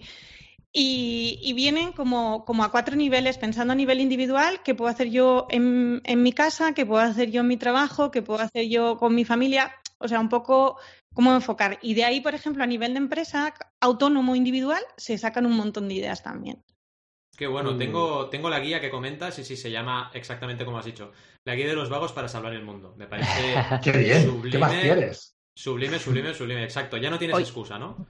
Y, vienen como, como, a cuatro niveles, pensando a nivel individual, qué puedo hacer yo en, en, mi casa, qué puedo hacer yo en mi trabajo, qué puedo hacer yo con mi familia, o sea, un poco cómo enfocar. Y de ahí, por ejemplo, a nivel de empresa, autónomo individual, se sacan un montón de ideas también. Qué bueno, mm. tengo, tengo la guía que comentas y sí, se llama exactamente como has dicho. La guía de los vagos para salvar el mundo. Me parece Qué bien. Sublime, ¿Qué más quieres? Sublime, sublime, sublime. Exacto. Ya no tienes excusa, ¿no?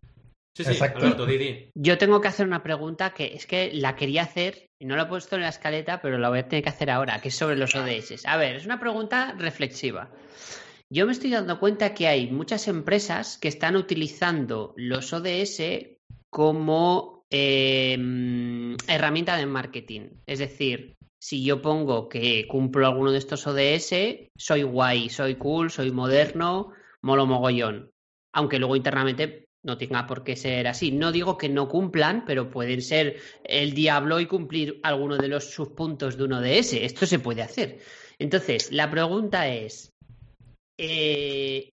Sí, sí, Alberto, Didi. Yo tengo que hacer una pregunta que es que la quería hacer y no la he puesto en la escaleta, pero la voy a tener que hacer ahora, que es sobre los ODS. A ver, es una pregunta reflexiva. Yo me estoy dando cuenta que hay muchas empresas que están utilizando los ODS como em, herramienta de marketing. Es decir, si yo pongo que cumplo alguno de estos ODS, soy guay, soy cool, soy moderno, molo mogollón. Aunque luego internamente no tenga por qué ser así. No digo que no cumplan, pero pueden ser el diablo y cumplir alguno de los subpuntos de uno de ese. Esto se puede hacer. Entonces, la pregunta es, eh,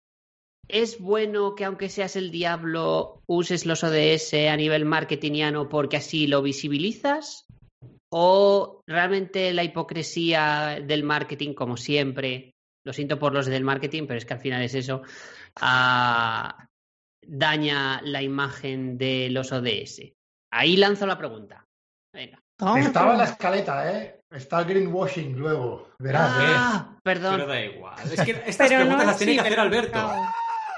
¿es bueno que aunque seas el diablo uses los ODS a nivel marketingiano porque así lo visibilizas? ¿O realmente la hipocresía del marketing, como siempre, lo siento por los del marketing, pero es que al final es eso, daña la imagen de los ODS? Ahí lanzo la pregunta. Venga. Estaba en la escaleta, ¿eh? Está el greenwashing luego. Verás, ah, ¿eh? Perdón. Pero da igual. Es que estas preguntas las tiene que hacer Alberto.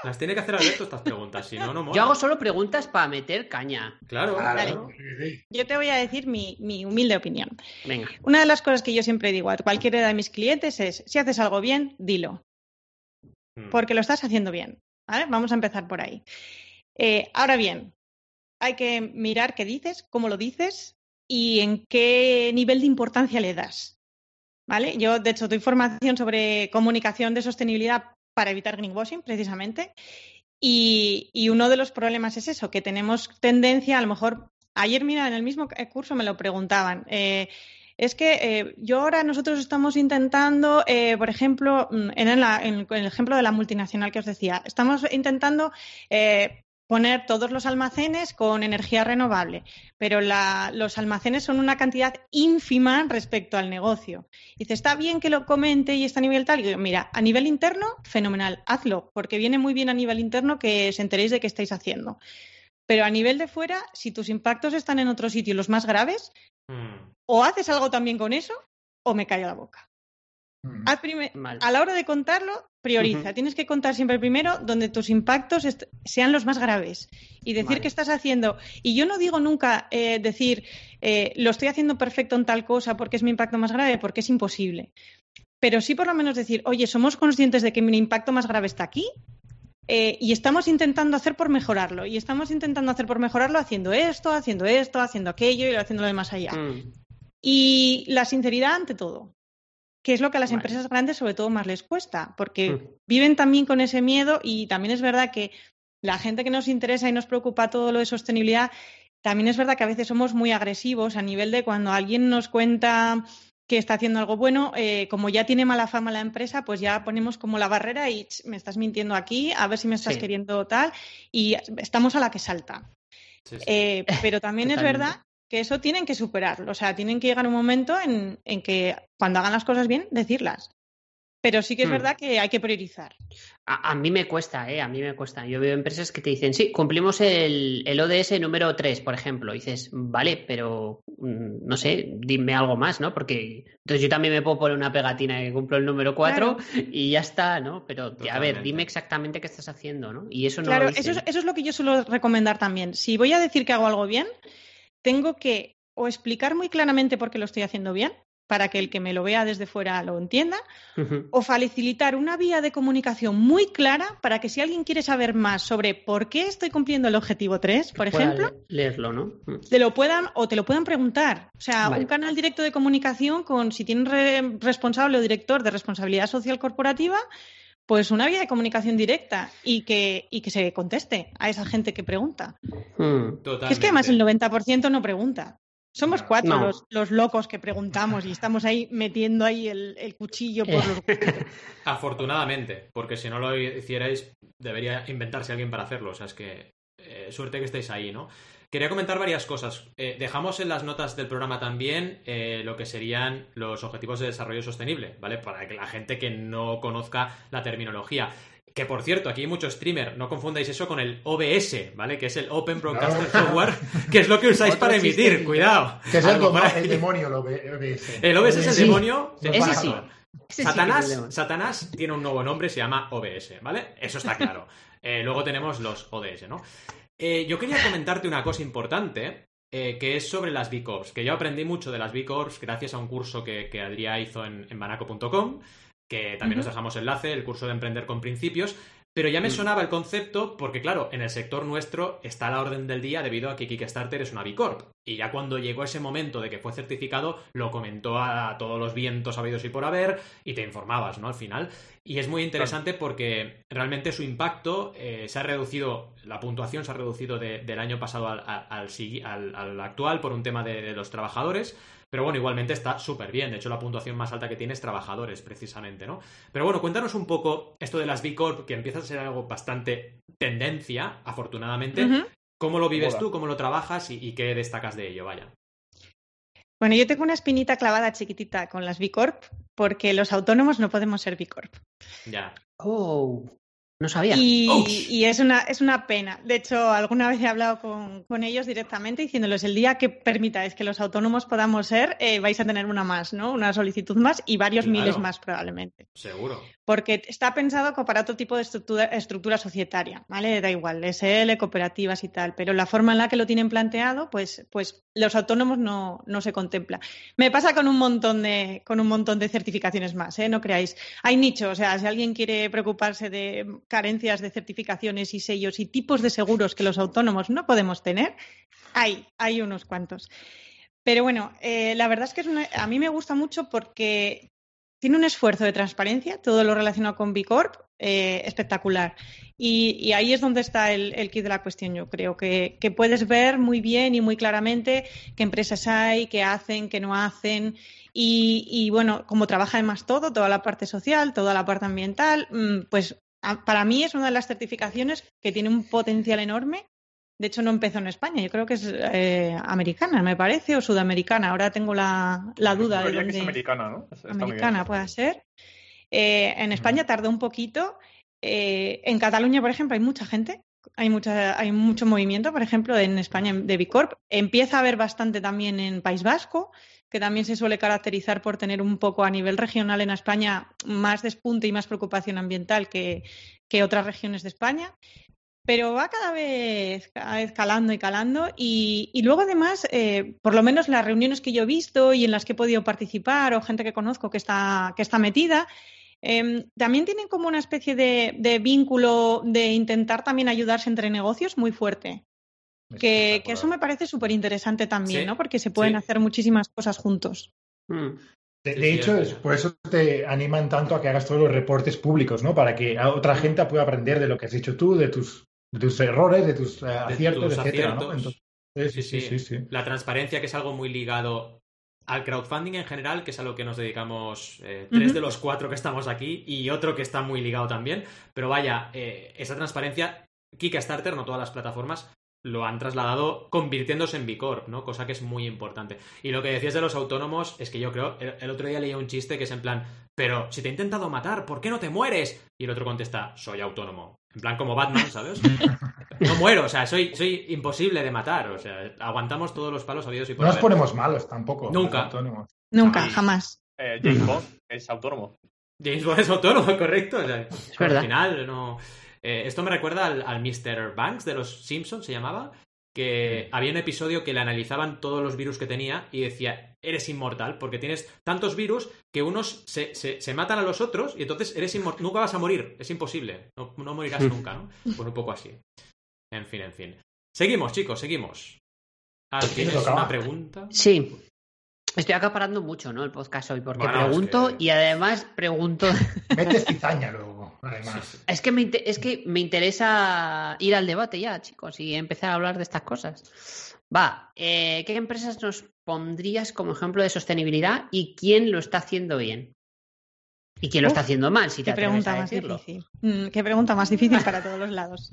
Las tiene que hacer Alberto estas preguntas, si no, no mola. Yo hago solo preguntas para meter caña. Claro. claro. Yo te voy a decir mi, mi, humilde opinión. Venga. Una de las cosas que yo siempre digo a cualquiera de mis clientes es, si haces algo bien, dilo. Hmm. Porque lo estás haciendo bien. Vamos a empezar por ahí. Eh, ahora bien, hay que mirar qué dices, cómo lo dices y en qué nivel de importancia le das. ¿Vale? Yo, de hecho, doy formación sobre comunicación de sostenibilidad para evitar greenwashing, precisamente. Y, uno de los problemas es eso, que tenemos tendencia, a lo mejor, ayer, mira, en el mismo curso me lo preguntaban. Eh, es que eh, yo ahora nosotros estamos intentando, eh, por ejemplo, mm, en, el ejemplo de la multinacional que os decía, estamos intentando eh, poner todos los almacenes con energía renovable, pero los almacenes son una cantidad ínfima respecto al negocio. Dice, está bien que lo comente y está a nivel tal. Y digo, mira, a nivel interno, fenomenal, hazlo, porque viene muy bien a nivel interno que os enteréis de qué estáis haciendo. Pero a nivel de fuera, si tus impactos están en otro sitio, los más graves, hmm. o haces algo también con eso, o me callo la boca. Hmm. a la hora de contarlo, prioriza. Tienes que contar siempre primero donde tus impactos sean los más graves y decir qué estás haciendo. Y yo no digo nunca eh, decir eh, lo estoy haciendo perfecto en tal cosa porque es mi impacto más grave, porque es imposible. Pero sí por lo menos decir, oye, somos conscientes de que mi impacto más grave está aquí eh, y estamos intentando hacer por mejorarlo. Y estamos intentando hacer por mejorarlo haciendo esto, haciendo esto, haciendo aquello y haciéndolo de más allá. Mm. Y la sinceridad ante todo, que es lo que a las empresas grandes sobre todo más les cuesta, porque mm. viven también con ese miedo y también es verdad que la gente que nos interesa y nos preocupa todo lo de sostenibilidad, también es verdad que a veces somos muy agresivos a nivel de cuando alguien nos cuenta que está haciendo algo bueno, eh, como ya tiene mala fama la empresa, pues ya ponemos como la barrera y me estás mintiendo aquí, a ver si me estás queriendo tal, y estamos a la que salta. Eh, pero también es verdad que eso tienen que superarlo, o sea, tienen que llegar un momento en, en que cuando hagan las cosas bien, decirlas. Pero sí que es hmm. verdad que hay que priorizar. A, mí me cuesta, ¿eh? A mí me cuesta. Yo veo empresas que te dicen, sí, cumplimos el, el ODS número 3, por ejemplo. Y dices, vale, pero mm, no sé, dime algo más, ¿no? Porque entonces yo también me puedo poner una pegatina que cumplo el número 4 y ya está, ¿no? Pero a ver, dime exactamente qué estás haciendo, ¿no? Y eso no Claro, eso, es, eso es lo que yo suelo recomendar también. Si voy a decir que hago algo bien, tengo que o explicar muy claramente por qué lo estoy haciendo bien, para que el que me lo vea desde fuera lo entienda, o facilitar una vía de comunicación muy clara para que si alguien quiere saber más sobre por qué estoy cumpliendo el objetivo 3, por ejemplo, leerlo, ¿no? Mm. Te lo puedan o te lo puedan preguntar. O sea, un canal directo de comunicación con si tienen responsable o director de responsabilidad social corporativa, pues una vía de comunicación directa y que, y que se conteste a esa gente que pregunta. Hmm. es que además el 90% no pregunta. Somos cuatro los, locos que preguntamos y estamos ahí metiendo ahí el, cuchillo por los... Afortunadamente, porque si no lo hicierais, debería inventarse alguien para hacerlo. O sea, es que eh, suerte que estéis ahí, ¿no? Quería comentar varias cosas. Eh, dejamos en las notas del programa también eh, lo que serían los objetivos de desarrollo sostenible, ¿vale? Para que la gente que no conozca la terminología. Que por cierto, aquí hay mucho streamer, no confundáis eso con el OBS, ¿vale? Que es el Open Broadcaster Software, que es lo que usáis para emitir, cuidado. Que es el, demonio, el OBS. El OBS es el demonio. Ese sí. Satanás, Satanás tiene un nuevo nombre, se llama OBS, ¿vale? Eso está claro. Eh, luego tenemos los ODS, ¿no? Eh, yo quería comentarte una cosa importante, eh, que es sobre las B Corps, que yo aprendí mucho de las B Corps gracias a un curso que, que Adrià hizo en, en banaco.com que también nos dejamos enlace, el curso de Emprender con Principios, pero ya me mm. sonaba el concepto porque, claro, en el sector nuestro está la orden del día debido a que Kickstarter es una B Corp. Y ya cuando llegó ese momento de que fue certificado, lo comentó a todos los vientos habidos y por haber y te informabas, ¿no? Al final. Y es muy interesante porque realmente su impacto eh, se ha reducido, la puntuación se ha reducido del año pasado al, al, actual por un tema de los trabajadores pero bueno, igualmente está súper bien. De hecho, la puntuación más alta que tiene es trabajadores, precisamente, ¿no? Pero bueno, cuéntanos un poco esto de las B Corp, que empieza a ser algo bastante tendencia, afortunadamente. ¿Cómo lo vives tú? ¿Cómo lo trabajas? Y, qué destacas de ello? Vaya. Bueno, yo tengo una espinita clavada chiquitita con las B Corp, porque los autónomos no podemos ser B Corp. Ya. Oh. No sabía. Y, es, una, es una pena. De hecho, alguna vez he hablado con, ellos directamente diciéndoles el día que permitáis que los autónomos podamos ser, eh, vais a tener una más, ¿no? Una solicitud más y varios miles más probablemente. Seguro. Porque está pensado para otro tipo de estructura, estructura societaria, ¿vale? Da igual, SL, cooperativas y tal. Pero la forma en la que lo tienen planteado, pues, pues los autónomos no, no se contempla. Me pasa con un montón de, con un montón de certificaciones más, ¿eh? No creáis. Hay nichos, o sea, si alguien quiere preocuparse de carencias de certificaciones y sellos y tipos de seguros que los autónomos no podemos tener, hay, hay unos cuantos. Pero bueno, eh, la verdad es que a mí me gusta mucho porque tiene un esfuerzo de transparencia, todo lo relacionado con B Corp, eh, espectacular. Y, ahí es donde está el, kit de la cuestión, yo creo, que, que, puedes ver muy bien y muy claramente qué empresas hay, qué hacen, qué no hacen. Y, y bueno, como trabaja además todo, toda la parte social, toda la parte ambiental, mm, pues para mí es una de las certificaciones que tiene un potencial enorme. De hecho, no empezó en España, yo creo que es eh, americana, me parece, o sudamericana. Ahora tengo la, duda de dónde. es americana, ¿no? americana puede ser. Eh, en España tardó un poquito. Eh, en Cataluña, por ejemplo, hay mucha gente, hay, mucha, hay mucho movimiento, por ejemplo, en España de Bicorp. Empieza a haber bastante también en País Vasco que también se suele caracterizar por tener un poco a nivel regional en España más despunte y más preocupación ambiental que, otras regiones de España. Pero va cada vez, cada calando y calando. Y, luego, además, eh, por lo menos las reuniones que yo he visto y en las que he podido participar, o gente que conozco que está, que está metida, em, también tienen como una especie de, vínculo de intentar también ayudarse entre negocios muy fuerte. Que, eso me parece súper interesante también, ¿no? Porque se pueden hacer muchísimas cosas juntos. Hmm. De, hecho, es, por eso te animan tanto a que hagas todos los reportes públicos, ¿no? Para que otra gente pueda aprender de lo que has hecho tú, de tus, tus errores, de tus eh, aciertos, etcétera, sí, sí, sí, La transparencia, que es algo muy ligado al crowdfunding en general, que es a lo que nos dedicamos eh, tres de los cuatro que estamos aquí y otro que está muy ligado también. Pero vaya, eh, esa transparencia, Kickstarter, no todas las plataformas, lo han trasladado convirtiéndose en B Corp, ¿no? Cosa que es muy importante. Y lo que decías de los autónomos es que yo creo, el, otro día leía un chiste que es en plan, pero si te he intentado matar, ¿por qué no te mueres? Y el otro contesta, soy autónomo. En plan como Batman, ¿sabes? No muero, o sea, soy, soy imposible de matar, o sea, aguantamos todos los palos habidos y por No nos ponemos malos tampoco. Nunca. Nunca, jamás. Eh, James Bond es autónomo. James Bond es autónomo, correcto. es verdad. Al final, no. Eh, esto me recuerda al, Mr. Banks de los Simpsons, se llamaba, que había un episodio que le analizaban todos los virus que tenía y decía, eres inmortal, porque tienes tantos virus que unos se, se, matan a los otros y entonces eres inmortal, nunca vas a morir, es imposible, no, no morirás nunca, ¿no? Pues un poco así. En fin, en fin. Seguimos, chicos, seguimos. ¿Tienes una pregunta? Sí. Estoy acaparando mucho, ¿no? El podcast hoy, porque pregunto y además pregunto. Metes cizaña luego, además. Es que, me, es que me interesa ir al debate ya, chicos, y empezar a hablar de estas cosas. Va, eh, ¿qué empresas nos pondrías como ejemplo de sostenibilidad y quién lo está haciendo bien? ¿Y quién lo está haciendo mal? Si te qué pregunta más difícil. Mm, qué pregunta más difícil para todos los lados.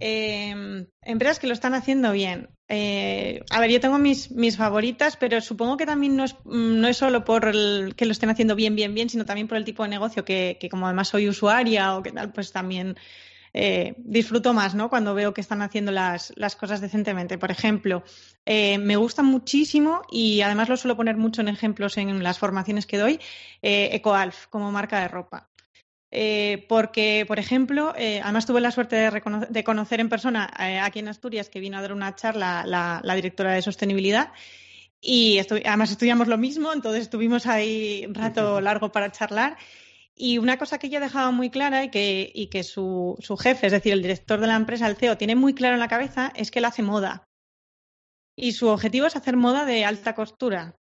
Eh, empresas que lo están haciendo bien. Eh, a ver, yo tengo mis, favoritas, pero supongo que también no es, mm, no es solo por el, que lo estén haciendo bien, bien, bien, sino también por el tipo de negocio que, que como además soy usuaria o que tal, pues también eh, disfruto más, ¿no? Cuando veo que están haciendo las, las cosas decentemente. Por ejemplo, eh, me gusta muchísimo y además lo suelo poner mucho en ejemplos en las formaciones que doy, eh, EcoAlf como marca de ropa. Eh, porque, por ejemplo, eh, además tuve la suerte de, conocer en persona eh, aquí en Asturias que vino a dar una charla la, directora de sostenibilidad y además estudiamos lo mismo, entonces estuvimos ahí un rato largo para charlar. Y una cosa que ella dejaba muy clara y que, y que su, su, jefe, es decir, el director de la empresa, el CEO, tiene muy claro en la cabeza es que él hace moda. Y su objetivo es hacer moda de alta costura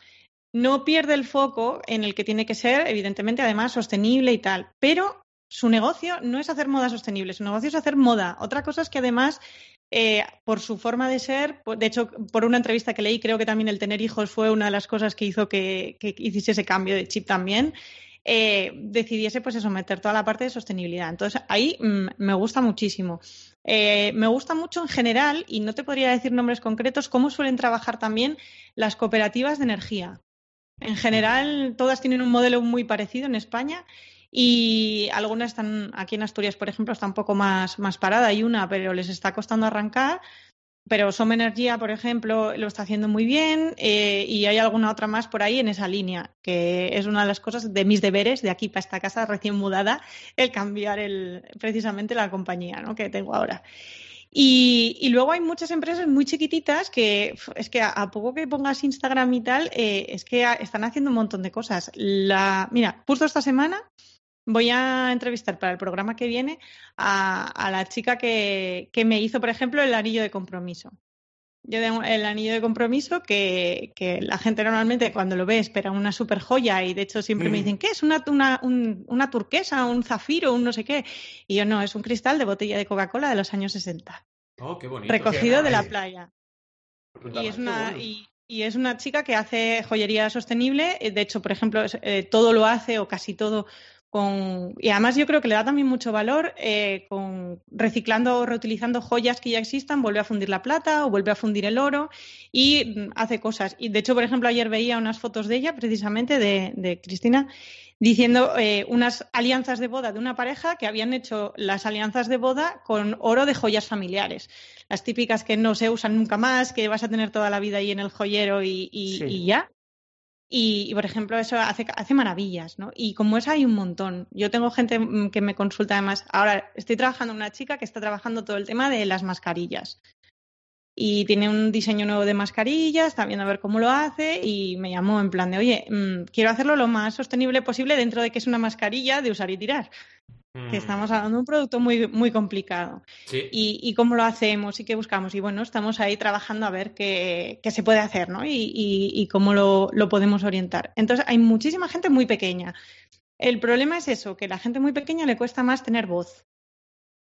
no pierde el foco en el que tiene que ser, evidentemente, además, sostenible y tal. Pero su negocio no es hacer moda sostenible, su negocio es hacer moda. Otra cosa es que además, eh, por su forma de ser, de hecho, por una entrevista que leí, creo que también el tener hijos fue una de las cosas que hizo que, hiciese ese cambio de chip también. Eh, decidiese pues eso, meter toda la parte de sostenibilidad. Entonces ahí mm, me gusta muchísimo. Eh, me gusta mucho en general, y no te podría decir nombres concretos, cómo suelen trabajar también las cooperativas de energía. En general, todas tienen un modelo muy parecido en España y algunas están, aquí en Asturias, por ejemplo, está un poco más, más parada. Hay una, pero les está costando arrancar. Pero Som Energía, por ejemplo, lo está haciendo muy bien eh, y hay alguna otra más por ahí en esa línea, que es una de las cosas de mis deberes de aquí para esta casa recién mudada, el cambiar el, precisamente la compañía ¿no? que tengo ahora. Y, luego hay muchas empresas muy chiquititas que es que a, poco que pongas Instagram y tal, eh, es que están haciendo un montón de cosas. La, mira, justo esta semana voy a entrevistar para el programa que viene a, la chica que, que, me hizo, por ejemplo, el anillo de compromiso. Yo tengo el anillo de compromiso que, que, la gente normalmente cuando lo ve espera una super joya y de hecho siempre me dicen, ¿qué es? Una, una, una turquesa, un zafiro, un no sé qué. Y yo no, es un cristal de botella de Coca-Cola de los años 60. Oh, qué bonito. Recogido de la playa. Y es, una, y, es una chica que hace joyería sostenible. De hecho, por ejemplo, eh, todo lo hace o casi todo y además yo creo que le da también mucho valor eh, con reciclando o reutilizando joyas que ya existan, vuelve a fundir la plata o vuelve a fundir el oro y mm, hace cosas. Y de hecho, por ejemplo, ayer veía unas fotos de ella, precisamente de, Cristina, diciendo eh, unas alianzas de boda de una pareja que habían hecho las alianzas de boda con oro de joyas familiares. Las típicas que no se usan nunca más, que vas a tener toda la vida ahí en el joyero y ya. Y, por ejemplo, eso hace, hace maravillas, ¿no? Y como es hay un montón. Yo tengo gente mm, que me consulta además. Ahora estoy trabajando una chica que está trabajando todo el tema de las mascarillas. Y tiene un diseño nuevo de mascarillas, está viendo a ver cómo lo hace y me llamó en plan de, oye, mm, quiero hacerlo lo más sostenible posible dentro de que es una mascarilla de usar y tirar que mm. estamos hablando de un producto muy, muy complicado. Y, cómo lo hacemos y qué buscamos. Y bueno, estamos ahí trabajando a ver qué, qué se puede hacer ¿no? y, y cómo lo, lo, podemos orientar. Entonces, hay muchísima gente muy pequeña. El problema es eso, que a la gente muy pequeña le cuesta más tener voz.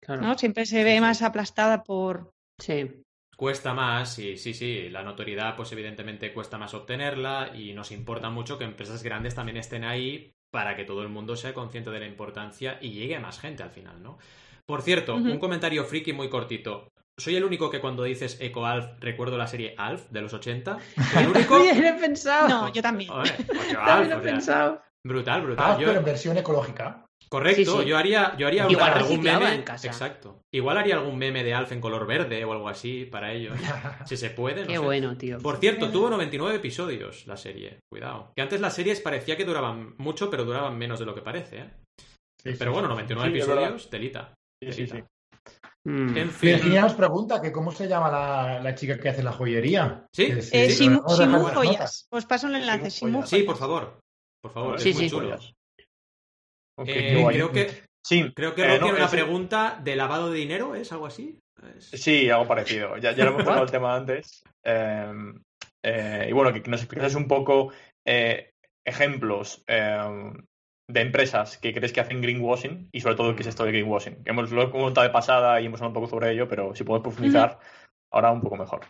¿no? Siempre se ve más aplastada por... Sí. cuesta más y sí, sí, la notoriedad pues evidentemente cuesta más obtenerla y nos importa mucho que empresas grandes también estén ahí para que todo el mundo sea consciente de la importancia y llegue a más gente al final, ¿no? Por cierto, un comentario friki muy cortito. Soy el único que cuando dices Eco Alf recuerdo la serie Alf de los 80. El único. he pensado. No, yo también. también he pensado. Brutal, brutal. Alf, pero en versión ecológica. Correcto, yo haría, yo haría algún meme. En casa. Exacto. Igual haría algún meme de Alf en color verde o algo así para ellos. si se puede. Qué bueno, tío. Por cierto, tuvo 99 episodios la serie. Cuidado. Que antes las series parecía que duraban mucho, pero duraban menos de lo que parece, ¿eh? pero bueno, 99 episodios, telita. Sí, sí, sí. Mm. En fin. Virginia nos pregunta que cómo se llama la, chica que hace la joyería. Sí, eh, Shimu, Joyas. Os paso el enlace. Sí, por favor. Por favor, sí, es muy chulo. Eh, creo que, sí, creo que eh, tiene una pregunta de lavado de dinero, ¿es algo así? Sí, algo parecido. Ya, ya lo hemos tocado el tema antes. Em, eh, y bueno, que nos explicas un poco ejemplos em, de empresas que crees que hacen greenwashing y sobre todo qué es esto de greenwashing. Hemos, lo hemos contado de pasada y hemos hablado un poco sobre ello, pero si puedes profundizar ahora un poco mejor.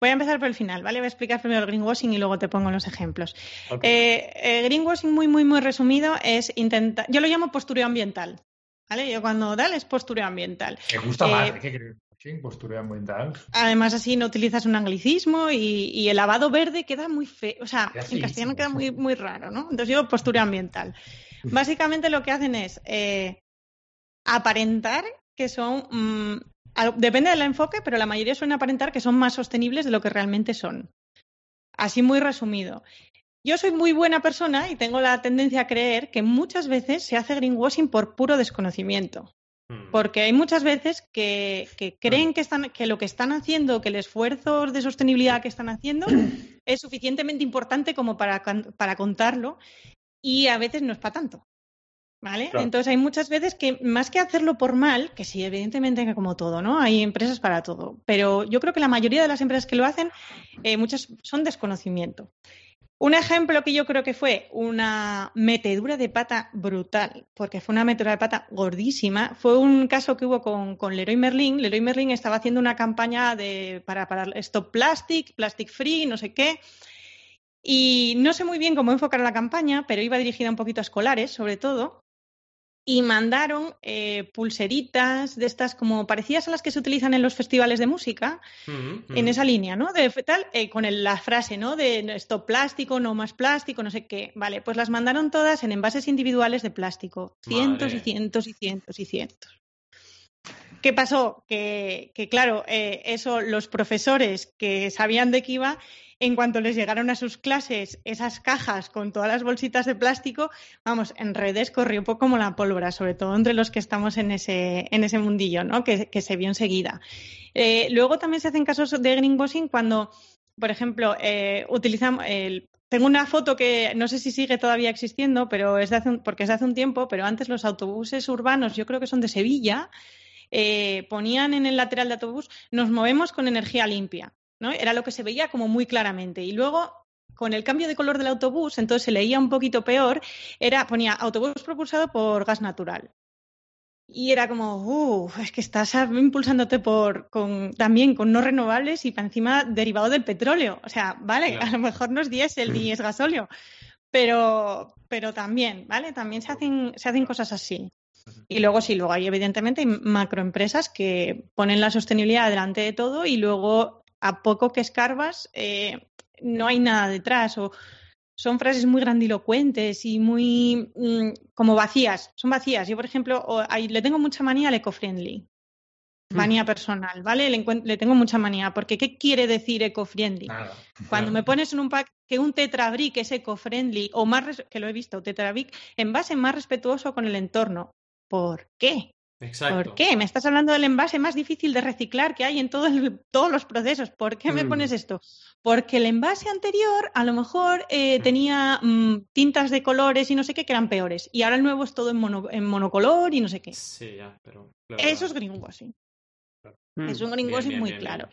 Voy a empezar por el final, ¿vale? Voy a explicar primero el greenwashing y luego te pongo los ejemplos. Eh, eh, greenwashing, muy, muy, muy resumido, es intentar. Yo lo llamo postureo ambiental. ¿Vale? Yo cuando dale es postureo ambiental. Me gusta más eh, que postureo ambiental. Además, así no utilizas un anglicismo y, el lavado verde queda muy feo. O sea, en castellano queda muy, muy raro, ¿no? Entonces digo postureo ambiental. Básicamente lo que hacen es aparentar que son mm, Depende del enfoque, pero la mayoría suelen aparentar que son más sostenibles de lo que realmente son. Así muy resumido. Yo soy muy buena persona y tengo la tendencia a creer que muchas veces se hace greenwashing por puro desconocimiento. Hmm. Porque hay muchas veces que, creen que, están, que lo que están haciendo, que el esfuerzo de sostenibilidad que están haciendo es suficientemente importante como para, para contarlo y a veces no es para tanto. ¿Vale? Entonces hay muchas veces que más que hacerlo por mal, que sí, evidentemente como todo, ¿no? Hay empresas para todo, pero yo creo que la mayoría de las empresas que lo hacen, eh, muchas son desconocimiento. Un ejemplo que yo creo que fue una metedura de pata brutal, porque fue una metedura de pata gordísima, fue un caso que hubo con, con Leroy Merlin. Leroy Merlin estaba haciendo una campaña de, para, para Stop Plastic, Plastic Free, no sé qué. Y no sé muy bien cómo enfocar la campaña, pero iba dirigida un poquito a escolares, sobre todo y mandaron eh, pulseritas de estas como parecidas a las que se utilizan en los festivales de música, en esa línea, ¿no? De tal, eh, con la frase, ¿no? De esto plástico, no más plástico, no sé qué. Vale, pues las mandaron todas en envases individuales de plástico. Cientos y cientos y cientos y cientos. ¿Qué pasó? Que, que claro, eh, eso los profesores que sabían de qué iba en cuanto les llegaron a sus clases esas cajas con todas las bolsitas de plástico, vamos, en redes corrió un poco como la pólvora, sobre todo entre los que estamos en ese, en ese mundillo, ¿no? Que, se vio enseguida. Eh, luego también se hacen casos de greenwashing cuando, por ejemplo, eh, utilizamos el, tengo una foto que no sé si sigue todavía existiendo, pero es de hace porque es de hace un tiempo, pero antes los autobuses urbanos, yo creo que son de Sevilla, eh, ponían en el lateral de autobús, nos movemos con energía limpia. Era lo que se veía como muy claramente. Y luego, con el cambio de color del autobús, entonces se leía un poquito peor, era, ponía autobús propulsado por gas natural. Y era como, uff, es que estás impulsándote por, con, también con no renovables y para encima derivado del petróleo. O sea, vale, a lo mejor no es diésel ni es gasóleo, pero, pero también, ¿vale? También se hacen, se hacen cosas así. Y luego sí, luego hay evidentemente macroempresas que ponen la sostenibilidad delante de todo y luego a poco que escarbas, eh, no hay nada detrás. O son frases muy grandilocuentes y muy mm, como vacías. Son vacías. Yo, por ejemplo, le tengo mucha manía al eco-friendly. Mm. Manía personal, ¿vale? Le, tengo mucha manía, porque ¿qué quiere decir eco-friendly? Cuando me pones en un pack que un tetrabric es eco-friendly, o más, que lo he visto, tetrabric, en base más respetuoso con el entorno. ¿Por qué? ¿Por qué? Me estás hablando del envase más difícil de reciclar que hay en todos los procesos. ¿Por qué me mm. pones esto? Porque el envase anterior a lo mejor eh, mm. tenía mm, tintas de colores y no sé qué que eran peores. Y ahora el nuevo es todo en, monocolor y no sé qué. Sí, ya, pero. Eso es greenwashing. Es un greenwashing muy claro.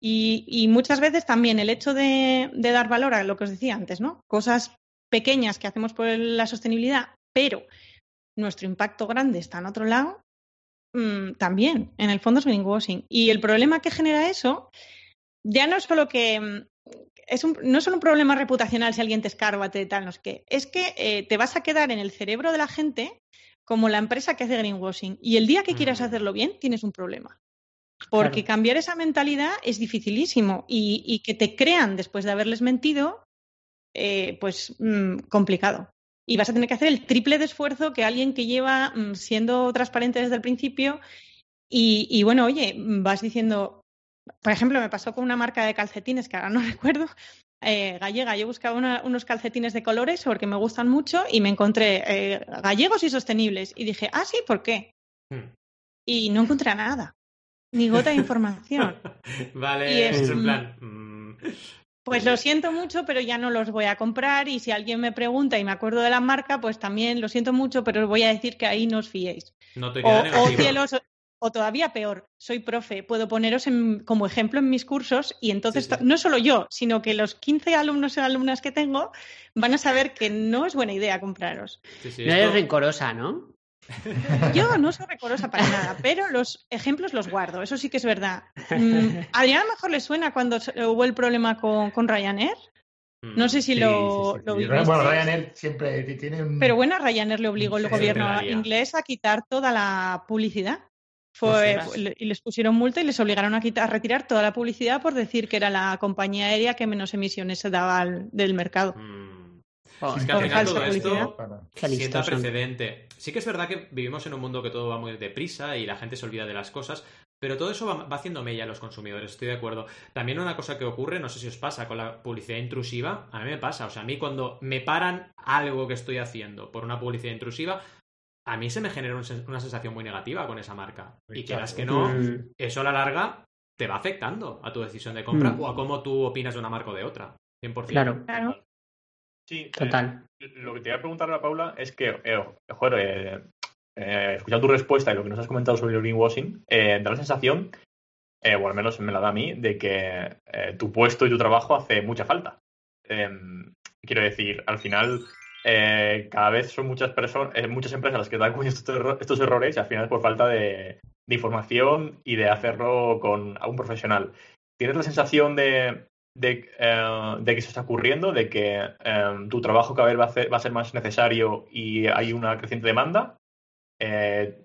Y, muchas veces también el hecho de, de dar valor a lo que os decía antes, ¿no? Cosas pequeñas que hacemos por la sostenibilidad, pero nuestro impacto grande está en otro lado, mm, también, en el fondo es greenwashing. Y el problema que genera eso ya no es solo que mm, es un, no es solo un problema reputacional si alguien te escarba, te tal, no sé qué. Es que eh, te vas a quedar en el cerebro de la gente como la empresa que hace greenwashing. Y el día que quieras mm. hacerlo bien, tienes un problema. Porque cambiar esa mentalidad es dificilísimo y, que te crean después de haberles mentido, eh, pues complicado. Y vas a tener que hacer el triple de esfuerzo que alguien que lleva mm, siendo transparente desde el principio. Y, bueno, oye, vas diciendo, por ejemplo, me pasó con una marca de calcetines que ahora no recuerdo, eh, gallega. Yo buscaba unos calcetines de colores porque me gustan mucho y me encontré eh, gallegos y sostenibles. Y dije, ah, sí, ¿por qué? Hmm. Y no encontré nada ni gota de información. vale, es, en plan. Pues lo siento mucho, pero ya no los voy a comprar. Y si alguien me pregunta y me acuerdo de la marca, pues también lo siento mucho, pero os voy a decir que ahí no os fiéis. No te o, cielos, o todavía peor, soy profe, puedo poneros como ejemplo en mis cursos y entonces no solo yo, sino que los 15 alumnos y alumnas que tengo van a saber que no es buena idea compraros. no eres rencorosa, ¿no? Yo no soy recorosa para nada, pero los ejemplos los guardo, eso sí que es verdad. Mm, a Adrián mejor le suena cuando hubo el problema con, con Ryanair. No sé si lo, Bueno, Ryanair siempre tiene un... Pero bueno, Ryanair le obligó el gobierno inglés a quitar toda la publicidad. Fue, y les pusieron multa y les obligaron a, quitar, a retirar toda la publicidad por decir que era la compañía aérea que menos emisiones se daba del mercado. Mm es que al final todo esto sienta precedente. Sí que es verdad que vivimos en un mundo que todo va muy deprisa y la gente se olvida de las cosas, pero todo eso va, haciendo mella a los consumidores, estoy de acuerdo. También una cosa que ocurre, no sé si os pasa con la publicidad intrusiva, a mí me pasa, o sea, a mí cuando me paran algo que estoy haciendo por una publicidad intrusiva, a mí se me genera una sensación muy negativa con esa marca. Y quieras que no, mm. eso a la larga te va afectando a tu decisión de compra mm. o a cómo tú opinas de una marca o de otra. 100%. Claro. claro. Sí, total. Eh, lo que te voy a preguntar a Paula es que, eh, joder, eh, escuchando tu respuesta y lo que nos has comentado sobre el greenwashing, da la sensación, o al menos me la da a mí, de que tu puesto y tu trabajo hace mucha falta. Em, quiero decir, al final, cada vez son muchas personas, muchas empresas las que dan cuenta estos, estos errores y al final es por falta de, de información y de hacerlo con un profesional. ¿Tienes la sensación de, eh, de, que eso está ocurriendo, de que em, tu trabajo cada vez va a, ser, va a, ser, más necesario y hay una creciente demanda. Eh,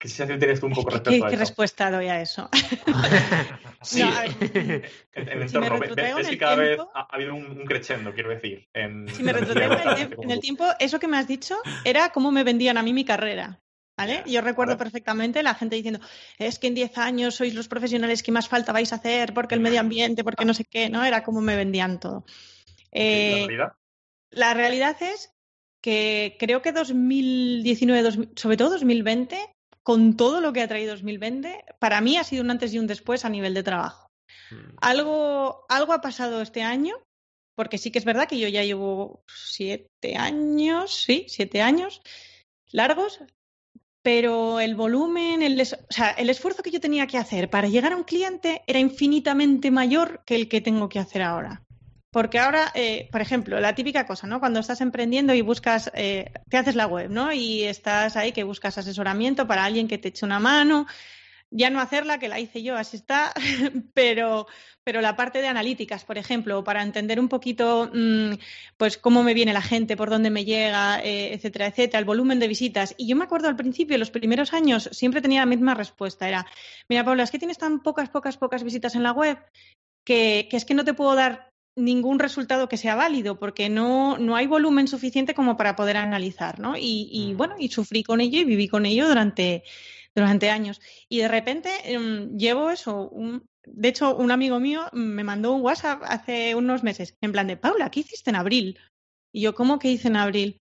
¿Qué sensación tienes tú un poco respecto a eso? ¿Qué respuesta doy a eso? sí, en, el entorno. ves, que cada vez ha, habido un, un, crescendo, quiero decir. si me retroteo en el tiempo, eso que me has dicho era cómo me vendían a mí mi carrera. ¿Vale? Yo recuerdo perfectamente la gente diciendo, es que en 10 años sois los profesionales que más falta vais a hacer porque el medio ambiente, porque no sé qué, ¿no? Era como me vendían todo. Eh, ¿La, realidad? es que creo que 2019, sobre todo 2020, con todo lo que ha traído 2020, para mí ha sido un antes y un después a nivel de trabajo. Hmm. Algo, algo ha pasado este año, porque sí que es verdad que yo ya llevo siete años, sí, siete años largos pero el volumen, el, o sea, el esfuerzo que yo tenía que hacer para llegar a un cliente era infinitamente mayor que el que tengo que hacer ahora. Porque ahora, eh, por ejemplo, la típica cosa, ¿no? Cuando estás emprendiendo y buscas, eh, te haces la web, ¿no? Y estás ahí que buscas asesoramiento para alguien que te eche una mano, ya no hacerla, que la hice yo, así está, pero, pero la parte de analíticas, por ejemplo, para entender un poquito mm, pues cómo me viene la gente, por dónde me llega, eh, etcétera, etcétera, el volumen de visitas. Y yo me acuerdo al principio, los primeros años, siempre tenía la misma respuesta, era, mira, Paula, es que tienes tan pocas, pocas, pocas visitas en la web que, que es que no te puedo dar ningún resultado que sea válido porque no, no hay volumen suficiente como para poder analizar, ¿no? Y, y mm. bueno, y sufrí con ello y viví con ello durante durante años. Y de repente em, llevo eso. de hecho, un amigo mío me mandó un WhatsApp hace unos meses, en plan de, Paula, ¿qué hiciste en abril? Y yo, ¿cómo que hice en abril?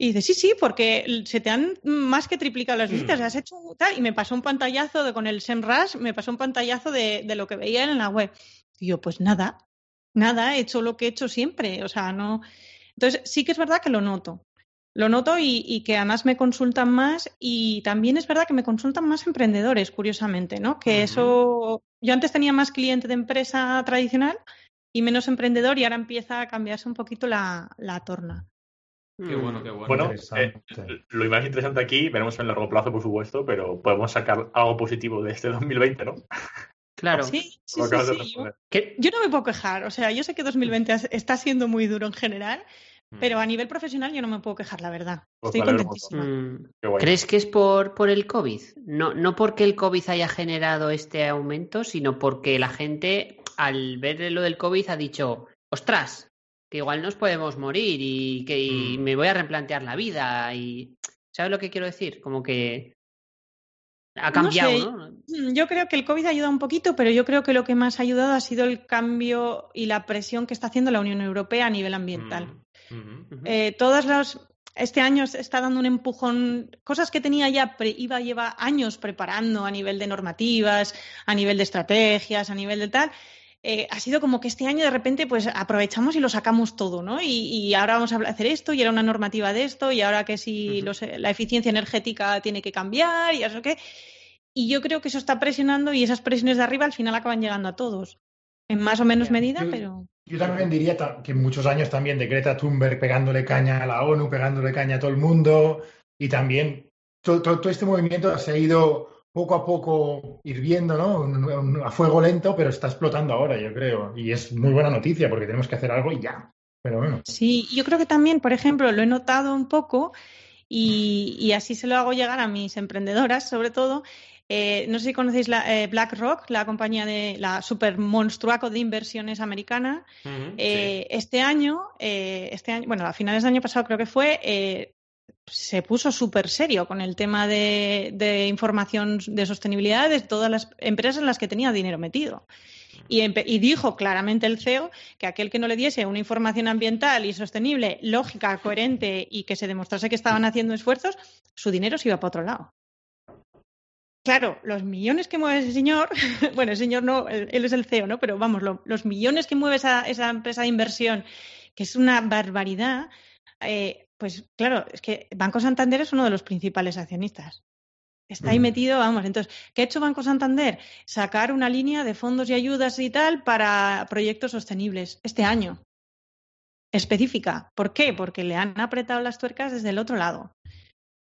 Y dice, sí, sí, porque se te han más que triplicado las visitas, mm. has hecho tal. Y me pasó un pantallazo de, con el SEMrush, me pasó un pantallazo de, de, lo que veía en la web. Y yo, pues nada, nada, he hecho lo que he hecho siempre. O sea, no. Entonces, sí que es verdad que lo noto. Lo noto y, que además me consultan más y también es verdad que me consultan más emprendedores, curiosamente, ¿no? Que eso, yo antes tenía más cliente de empresa tradicional y menos emprendedor y ahora empieza a cambiarse un poquito la, la torna. Qué bueno, qué bueno. Bueno, eh, lo más interesante aquí, veremos en largo plazo, por supuesto, pero podemos sacar algo positivo de este 2020, ¿no? Claro. Sí, sí, sí, Yo, no me puedo quejar. O sea, yo sé que 2020 está siendo muy duro en general, mm. Pero a nivel profesional yo no me puedo quejar, la verdad. Pues Estoy contentísima. Mm. ¿Crees que es por, por el COVID? No, no porque el COVID haya generado este aumento, sino porque la gente, al ver lo del COVID, ha dicho, ostras, que igual nos podemos morir y que mm. me voy a replantear la vida. y ¿Sabes lo que quiero decir? Como que ha cambiado, no, mm, Yo creo que el COVID ha ayudado un poquito, pero yo creo que lo que más ha ayudado ha sido el cambio y la presión que está haciendo la Unión Europea a nivel ambiental. Mm, eh, todas las este año está dando un empujón, cosas que tenía ya, iba lleva años preparando a nivel de normativas, a nivel de estrategias, a nivel de tal. Eh, ha sido como que este año de repente pues aprovechamos y lo sacamos todo, ¿no? Y, ahora vamos a hacer esto y era una normativa de esto y ahora que si la eficiencia energética tiene que cambiar y eso qué. Y yo creo que eso está presionando y esas presiones de arriba al final acaban llegando a todos. En más o menos medida, pero. Yo también diría que muchos años también de Greta Thunberg pegándole caña a la ONU, pegándole caña a todo el mundo y también todo este movimiento se ha ido poco a poco hirviendo, ¿no? A fuego lento, pero está explotando ahora, yo creo. Y es muy buena noticia porque tenemos que hacer algo y ya. Pero bueno. Sí, yo creo que también, por ejemplo, lo he notado un poco y, así se lo hago llegar a mis emprendedoras, sobre todo. Eh, no sé si conocéis la, eh, BlackRock, la compañía de la super monstruaco de inversiones americana. Eh, este año, este año, bueno, a finales del año pasado creo que fue, se puso súper serio con el tema de, información de sostenibilidad de todas las empresas en las que tenía dinero metido. Y, dijo claramente el CEO que aquel que no le diese una información ambiental y sostenible, lógica, coherente y que se demostrase que estaban haciendo esfuerzos, su dinero se iba para otro lado. Claro, los millones que mueve ese señor, bueno, el señor no, él es el CEO, ¿no? Pero vamos, los millones que mueve esa, esa, empresa de inversión, que es una barbaridad, eh, pues claro, es que Banco Santander es uno de los principales accionistas. Está ahí mm. metido, vamos. Entonces, ¿qué ha hecho Banco Santander? Sacar una línea de fondos y ayudas y tal para proyectos sostenibles este año. Específica. ¿Por qué? Porque le han apretado las tuercas desde el otro lado.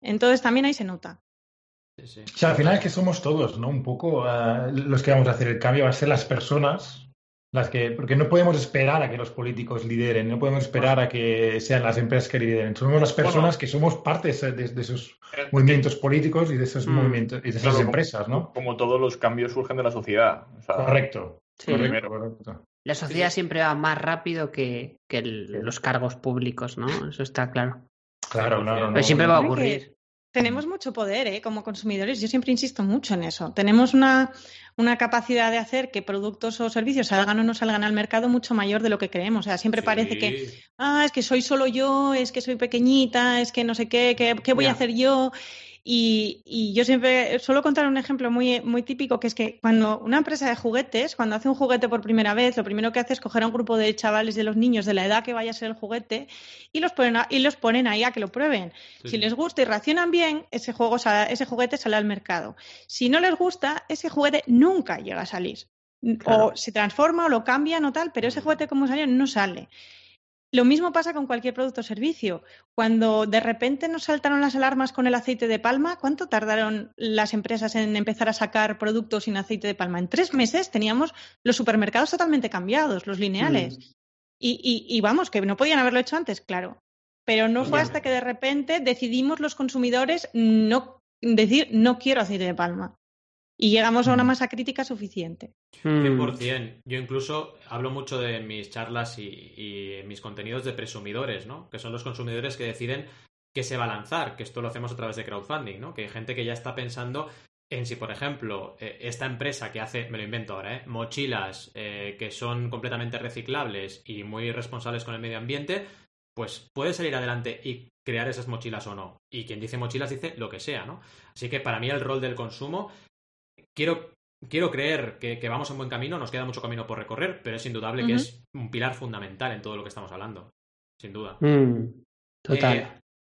Entonces, también ahí se nota. Sí, O sea, al final es que somos todos, ¿no? Un poco eh, los que vamos a hacer el cambio, van a ser las personas las que, porque no podemos esperar a que los políticos lideren, no podemos esperar a que sean las empresas que lideren. Somos las personas que somos parte de, esos eh, movimientos políticos y de esos mm. movimientos y de esas empresas, ¿no? Como todos los cambios surgen de la sociedad. correcto. La sociedad siempre va más rápido que, los cargos públicos, ¿no? Eso está claro. Claro, claro. Pero siempre va a ocurrir. Tenemos mucho poder ¿eh? como consumidores. Yo siempre insisto mucho en eso. Tenemos una, una, capacidad de hacer que productos o servicios salgan o no salgan al mercado mucho mayor de lo que creemos. O sea, siempre parece que, ah, es que soy solo yo, es que soy pequeñita, es que no sé qué, qué, qué voy a hacer yo. Y, yo siempre suelo contar un ejemplo muy, muy típico, que es que cuando una empresa de juguetes, cuando hace un juguete por primera vez, lo primero que hace es coger a un grupo de chavales de los niños de la edad que vaya a ser el juguete y los ponen, y los ponen ahí a que lo prueben. Si les gusta y racionan bien, ese, juego, ese juguete sale al mercado. Si no les gusta, ese juguete nunca llega a salir. O se transforma o lo cambian o tal, pero ese juguete como salió no sale. Lo mismo pasa con cualquier producto o servicio. Cuando de repente nos saltaron las alarmas con el aceite de palma, ¿cuánto tardaron las empresas en empezar a sacar productos sin aceite de palma? En tres meses teníamos los supermercados totalmente cambiados, los lineales. Mm. Y, vamos, que no podían haberlo hecho antes, claro. Pero no fue hasta que de repente decidimos los consumidores no decir no quiero aceite de palma y llegamos a una mm. masa crítica suficiente. 100%. Yo incluso hablo mucho de mis charlas y, en mis contenidos de presumidores, ¿no? Que son los consumidores que deciden qué se va a lanzar, que esto lo hacemos a través de crowdfunding, ¿no? Que hay gente que ya está pensando en si, por ejemplo, eh, esta empresa que hace, me lo invento ahora, ¿eh? mochilas eh, que son completamente reciclables y muy responsables con el medio ambiente, pues puede salir adelante y crear esas mochilas o no. Y quien dice mochilas dice lo que sea, ¿no? Así que para mí el rol del consumo quiero, quiero creer que, vamos en buen camino, nos queda mucho camino por recorrer, pero es indudable que es un pilar fundamental en todo lo que estamos hablando. Sin duda. Mm, total. Eh,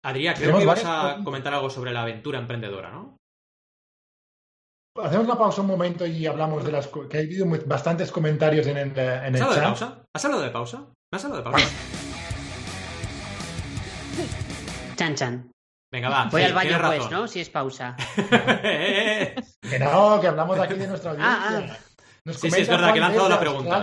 Adrián, creo que ibas a comentar algo sobre la aventura emprendedora, ¿no? Hacemos una pausa un momento y hablamos de las que ha habido bastantes comentarios en, el, en ¿Has hablado de pausa? ¿Has hablado de pausa? ¿Me has hablado de pausa? Chan chan. Venga, va. Voy al baño pues, ¿no? Si es pausa. que no, que hablamos aquí de nuestra ah, audiencia. Ah. sí, sí, es verdad, que le han dado la pregunta.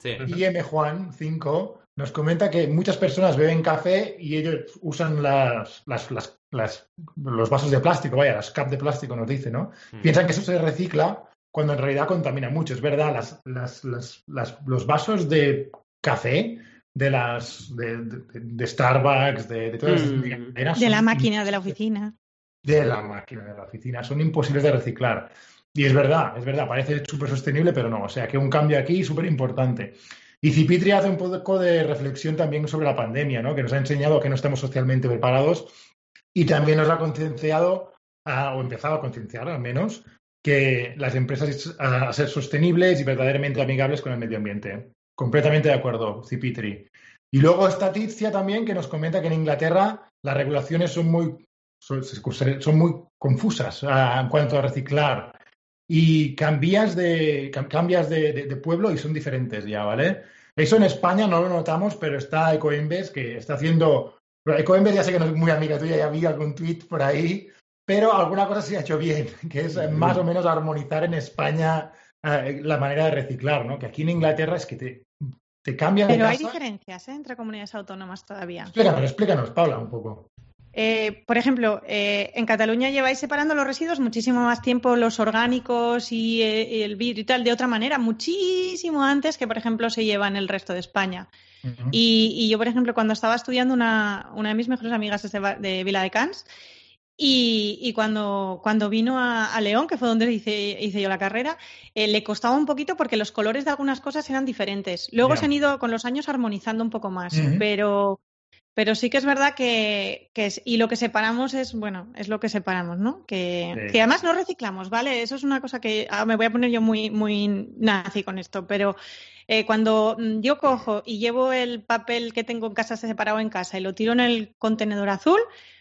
Sí. IM Juan 5 nos comenta que muchas personas beben café y ellos usan las, las, las, los vasos de plástico, vaya, las cups de plástico nos dice, ¿no? Mm. Piensan que eso se recicla cuando en realidad contamina mucho. Es verdad, las, los vasos de café de las de, Starbucks, de, todas mm. De la máquina de la oficina. De la máquina de la oficina. Son imposibles de reciclar. Y es verdad, es verdad, parece súper sostenible, pero no. O sea que un cambio aquí súper importante. Y Cipitri hace un poco de reflexión también sobre la pandemia, ¿no? que nos ha enseñado que no estamos socialmente preparados y también nos ha concienciado, o empezado a concienciar al menos, que las empresas a ser sostenibles y verdaderamente amigables con el medio ambiente. Completamente de acuerdo, Cipitri. Y luego está Tizia también, que nos comenta que en Inglaterra las regulaciones son muy, son, muy confusas ah, en cuanto a reciclar. Y cambias, de, cambias de, pueblo y son diferentes ya, ¿vale? Eso en España no lo notamos, pero está Ecoembes que está haciendo. Ecoembes ya sé que no es muy amiga tuya, ya vi algún tweet por ahí, pero alguna cosa se ha hecho bien, que es más o menos armonizar en España eh, la manera de reciclar, ¿no? Que aquí en Inglaterra es que te, te cambian Pero hay diferencias ¿eh? entre comunidades autónomas todavía. Explícanos, explícanos, Paula, un poco. Eh, por ejemplo, en Cataluña lleváis separando los residuos muchísimo más tiempo, los orgánicos y el vidrio y tal, de otra manera, muchísimo antes que, por ejemplo, se lleva en el resto de España. y, yo, por ejemplo, cuando estaba estudiando, una, una de mis mejores amigas es de, de Vila de Cans, y, cuando, cuando, vino a, León, que fue donde hice, hice yo la carrera, eh, le costaba un poquito porque los colores de algunas cosas eran diferentes. Luego se han ido con los años armonizando un poco más, pero, pero sí que es verdad que, que es, y lo que separamos es, bueno, es lo que separamos, ¿no? Que, que además no reciclamos, ¿vale? Eso es una cosa que ah, me voy a poner yo muy, muy nazi con esto, pero eh, cuando mm, yo cojo y llevo el papel que tengo en casa separado en casa y lo tiro en el contenedor azul,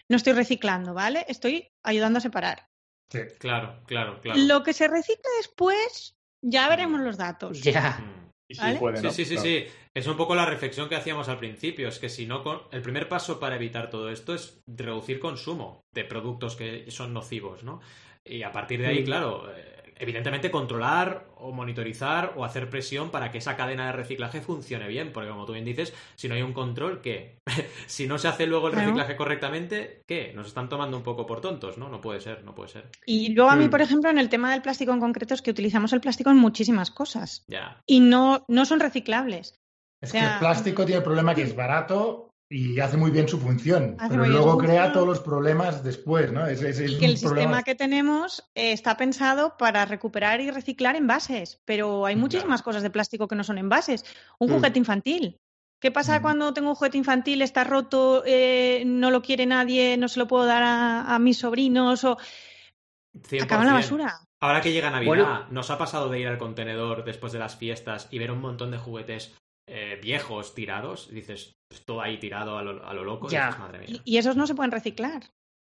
no estoy reciclando, ¿vale? Estoy ayudando a separar. Sí, claro, claro, claro. Lo que se recicla después, ya veremos los datos. Ya. Mm. Sí, sí, sí, sí, Es un poco la reflexión que hacíamos al principio. Es que si no, el primer paso para evitar todo esto es reducir consumo de productos que son nocivos, ¿no? Y a partir de ahí, mm. claro, eh, evidentemente controlar o monitorizar o hacer presión para que esa cadena de reciclaje funcione bien, porque como tú bien dices, si no hay un control, ¿qué? si no se hace luego el reciclaje correctamente, ¿qué? Nos están tomando un poco por tontos, ¿no? No puede ser, no puede ser. Y luego a mí, mm. por ejemplo, en el tema del plástico en concreto es que utilizamos el plástico en muchísimas cosas. Ya. Y no, no son reciclables. Es que el plástico tiene el problema que es barato y hace muy bien su función, pero luego crea todos los problemas después, ¿no? Es, y que el sistema que tenemos eh, está pensado para recuperar y reciclar envases, pero hay muchísimas cosas de plástico que no son envases. Un mm. juguete infantil. ¿Qué pasa mm. cuando tengo un juguete infantil, está roto, eh, no lo quiere nadie, no se lo puedo dar a, mis sobrinos o... Acaba en la basura. Ahora que llega Navidad, ¿nos ha pasado de ir al contenedor después de las fiestas y ver un montón de juguetes eh, viejos tirados, dices, pues, todo ahí tirado a lo, loco. Y, esos no se pueden reciclar.